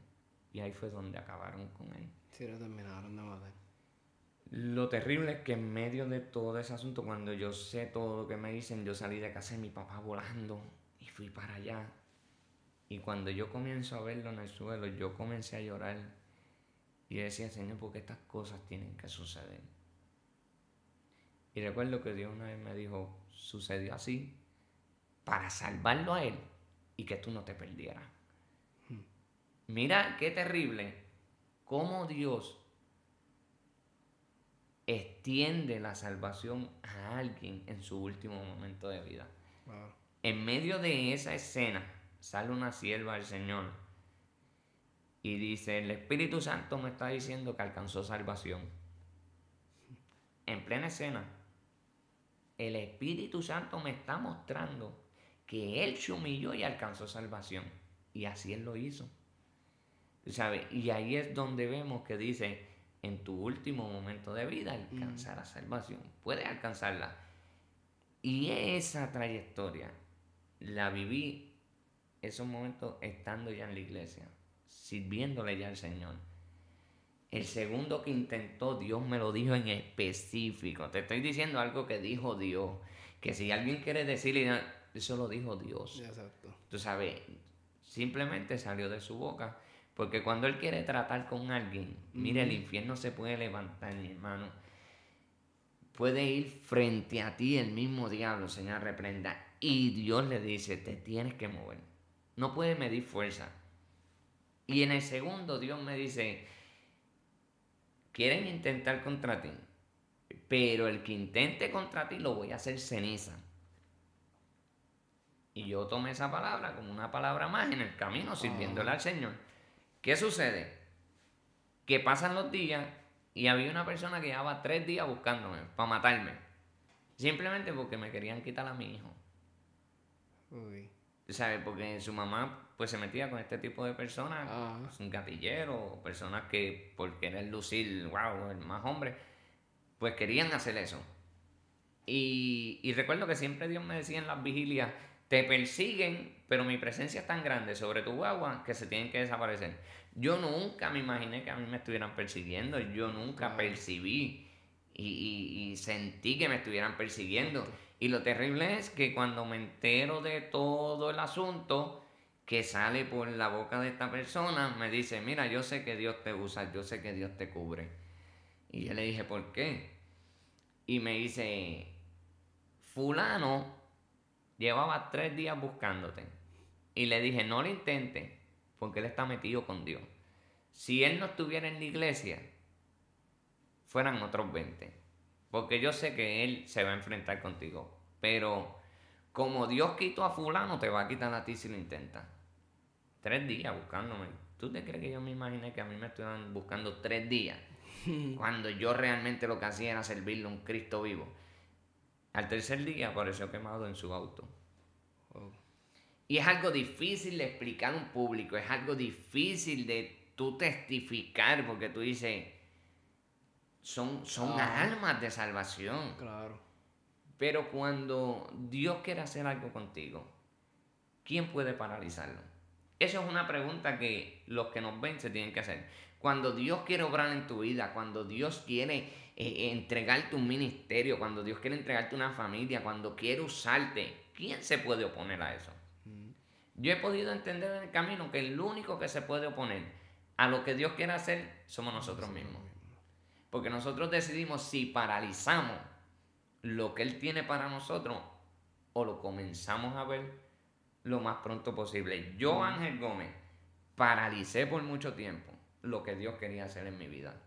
y ahí fue donde acabaron con él. Sí, lo terminaron de matar. Lo terrible es que en medio de todo ese asunto, cuando yo sé todo lo que me dicen, yo salí de casa de mi papá volando y fui para allá. Y cuando yo comienzo a verlo en el suelo, yo comencé a llorar. Y decía, Señor, ¿por qué estas cosas tienen que suceder? Y recuerdo que Dios una vez me dijo, sucedió así para salvarlo a él y que tú no te perdieras. Mira qué terrible cómo Dios extiende la salvación a alguien en su último momento de vida. Wow. En medio de esa escena sale una sierva del Señor y dice, el Espíritu Santo me está diciendo que alcanzó salvación. En plena escena, el Espíritu Santo me está mostrando que Él se humilló y alcanzó salvación. Y así Él lo hizo. Y ahí es donde vemos que dice, en tu último momento de vida alcanzarás salvación. Puedes alcanzarla. Y esa trayectoria la viví esos momentos estando ya en la iglesia, sirviéndole ya al Señor. El segundo que intentó, Dios me lo dijo en específico. Te estoy diciendo algo que dijo Dios. Que si alguien quiere decirle, eso lo dijo Dios. Exacto. Tú sabes, simplemente salió de su boca. Porque cuando Él quiere tratar con alguien, mire, el infierno se puede levantar, mi hermano. Puede ir frente a ti el mismo diablo, Señor, reprenda. Y Dios le dice, te tienes que mover. No puedes medir fuerza. Y en el segundo Dios me dice, quieren intentar contra ti, pero el que intente contra ti lo voy a hacer ceniza. Y yo tomé esa palabra como una palabra más en el camino, sirviéndole al Señor. ¿Qué sucede? Que pasan los días y había una persona que llevaba tres días buscándome para matarme. Simplemente porque me querían quitar a mi hijo. Uy. ¿Sabes? Porque su mamá pues se metía con este tipo de personas, pues, un gatillero, personas que por querer lucir, wow, el más hombre, pues querían hacer eso. Y, y recuerdo que siempre Dios me decía en las vigilias, te persiguen, pero mi presencia es tan grande sobre tu guagua que se tienen que desaparecer. Yo nunca me imaginé que a mí me estuvieran persiguiendo, yo nunca percibí y, y- y sentí que me estuvieran persiguiendo. Y lo terrible es que cuando me entero de todo el asunto que sale por la boca de esta persona, me dice, mira, yo sé que Dios te usa, yo sé que Dios te cubre. Y yo le dije, ¿por qué? Y me dice, fulano llevaba tres días buscándote. Y le dije, no lo intente, porque él está metido con Dios. Si él no estuviera en la iglesia, fueran otros 20. Porque yo sé que él se va a enfrentar contigo. Pero como Dios quitó a fulano, te va a quitar a ti si lo intentas. Tres días buscándome. ¿Tú te crees que yo me imaginé que a mí me estuvieran buscando tres días? Cuando yo realmente lo que hacía era servirle a un Cristo vivo. Al tercer día apareció quemado en su auto. Wow. Y es algo difícil de explicar a un público, es algo difícil de tú testificar, porque tú dices, son, son Ah. almas de salvación. Claro. Pero cuando Dios quiere hacer algo contigo, ¿quién puede paralizarlo? Eso es una pregunta que los que nos ven se tienen que hacer. Cuando Dios quiere obrar en tu vida, cuando Dios quiere eh, entregarte un ministerio, cuando Dios quiere entregarte una familia, cuando quiere usarte, ¿quién se puede oponer a eso? Yo he podido entender en el camino que el único que se puede oponer a lo que Dios quiere hacer somos nosotros mismos. Porque nosotros decidimos si paralizamos lo que Él tiene para nosotros o lo comenzamos a ver lo más pronto posible. Yo, Ángel Gómez, paralicé por mucho tiempo lo que Dios quería hacer en mi vida.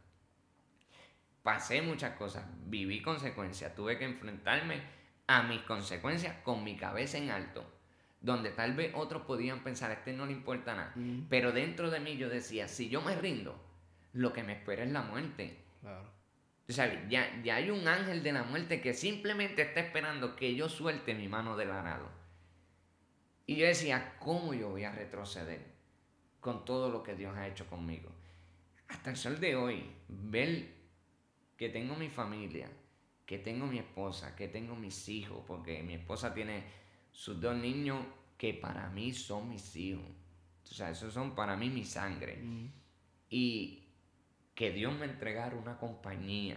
Pasé muchas cosas, viví consecuencias, tuve que enfrentarme a mis consecuencias con mi cabeza en alto, donde tal vez otros podían pensar, a este no le importa nada, Mm. pero dentro de mí yo decía, si yo me rindo, lo que me espera es la muerte. Claro. Tú sabes, ya, ya hay un ángel de la muerte que simplemente está esperando que yo suelte mi mano del arado. Y yo decía, ¿cómo yo voy a retroceder con todo lo que Dios ha hecho conmigo? Hasta el sol de hoy, ver que tengo mi familia, que tengo mi esposa, que tengo mis hijos, porque mi esposa tiene sus dos niños que para mí son mis hijos. O sea, esos son para mí mi sangre Mm. y que Dios me entregara una compañía,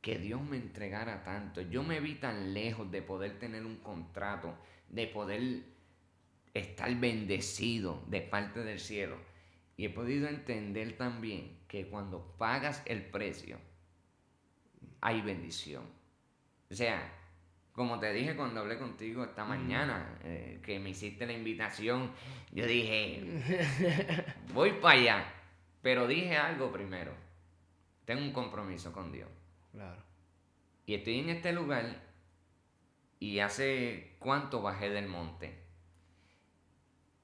que Dios me entregara tanto. Yo me vi tan lejos de poder tener un contrato, de poder estar bendecido de parte del cielo. Y he podido entender también que cuando pagas el precio, hay bendición. O sea, como te dije cuando hablé contigo esta mañana, eh, que me hiciste la invitación, yo dije, voy para allá. Pero dije algo primero. Tengo un compromiso con Dios. Claro. Y estoy en este lugar y hace cuánto bajé del monte.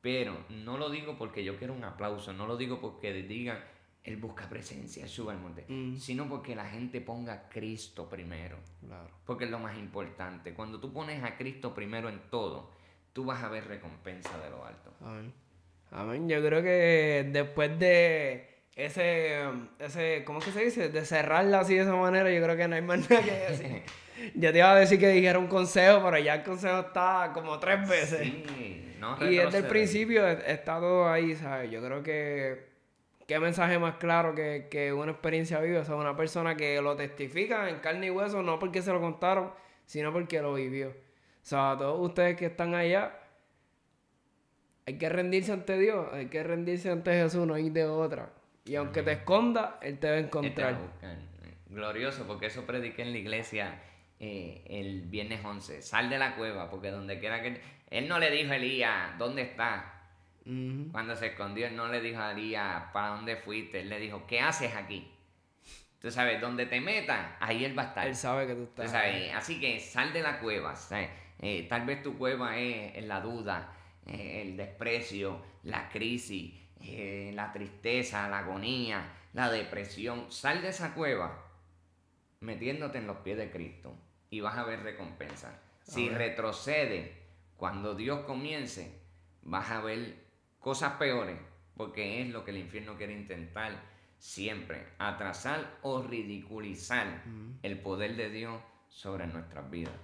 Pero no lo digo porque yo quiero un aplauso, no lo digo porque digan, él busca presencia, sube al monte, Mm. sino porque la gente ponga a Cristo primero. Claro. Porque es lo más importante. Cuando tú pones a Cristo primero en todo, tú vas a ver recompensa de lo alto. Amén. Amén. Yo creo que después de ese, ese, ¿cómo es que se dice? De cerrarla así de esa manera, yo creo que no hay más nada que decir. ya te iba a decir que dijera un consejo, pero ya el consejo está como tres veces. Sí, no y desde el principio está todo ahí, ¿sabes? Yo creo que qué mensaje más claro que, que una experiencia viva. O sea, una persona que lo testifica en carne y hueso, no porque se lo contaron, sino porque lo vivió. O sea, a todos ustedes que están allá, hay que rendirse ante Dios, hay que rendirse ante Jesús, no ir de otra. Y aunque te esconda, Él te va a encontrar. Glorioso, porque eso prediqué en la iglesia eh, el viernes 11. Sal de la cueva, porque donde quiera que... Él no le dijo a Elías, ¿dónde estás? Ujú. Cuando se escondió, él no le dijo a Elías, ¿para dónde fuiste? Él le dijo, ¿qué haces aquí? Tú sabes, donde te metas, ahí él va a estar. Él sabe que tú Tú estás. sabes, así que sal de la cueva. ¿sabes? Eh, tal vez tu cueva es, es la duda, eh, el desprecio, la crisis, eh, la tristeza, la agonía, la depresión. Sal de esa cueva metiéndote en los pies de Cristo y vas a ver recompensa. Si Amén. retrocede, cuando Dios comience, vas a ver cosas peores, porque es lo que el infierno quiere intentar siempre, atrasar o ridiculizar el poder de Dios sobre nuestras vidas.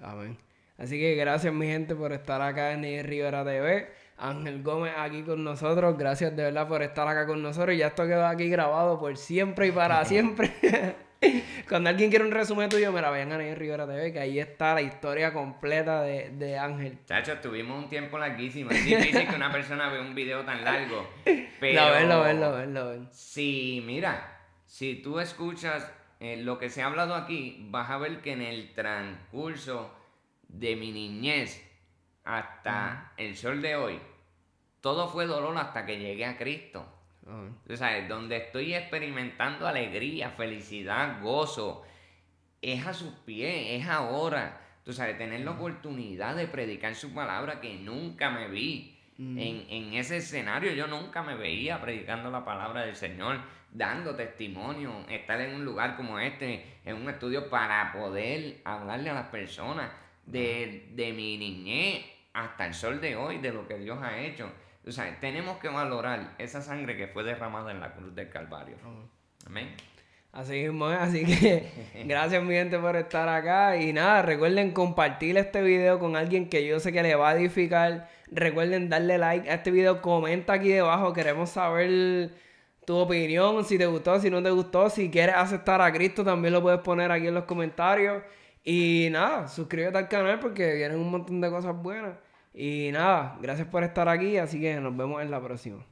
Amén. Así que gracias mi gente por estar acá en el Rivera TV. Ángel Gómez aquí con nosotros. Gracias de verdad por estar acá con nosotros. Y ya esto quedó aquí grabado por siempre y para siempre. Cuando alguien quiere un resumen tuyo, me la vayan a Ney Rivera TV, que ahí está la historia completa de, de Ángel. Chacho, tuvimos un tiempo larguísimo. Es difícil que una persona vea un video tan largo. Pero Lo ven, lo ven, lo ven, lo ven. Si, mira, si tú escuchas eh, lo que se ha hablado aquí, vas a ver que en el transcurso de mi niñez hasta el sol de hoy, todo fue dolor hasta que llegué a Cristo. Amén. Tú sabes, donde estoy experimentando alegría, felicidad, gozo, es a sus pies, es ahora. Tú sabes, tener la oportunidad de predicar su palabra que nunca me vi. En, en ese escenario yo nunca me veía predicando la palabra del Señor, dando testimonio, estar en un lugar como este, en un estudio para poder hablarle a las personas de, de mi niñez hasta el sol de hoy de lo que Dios ha hecho. O sea, tenemos que valorar esa sangre que fue derramada en la cruz del Calvario. Amén. Así mismo es, así que gracias mi gente por estar acá. Y nada, recuerden compartir este video con alguien que yo sé que le va a edificar, recuerden darle like a este video, comenta aquí debajo, queremos saber tu opinión, si te gustó, si no te gustó, si quieres aceptar a Cristo también lo puedes poner aquí en los comentarios. Y nada, suscríbete al canal porque vienen un montón de cosas buenas y nada, gracias por estar aquí, así que nos vemos en la próxima.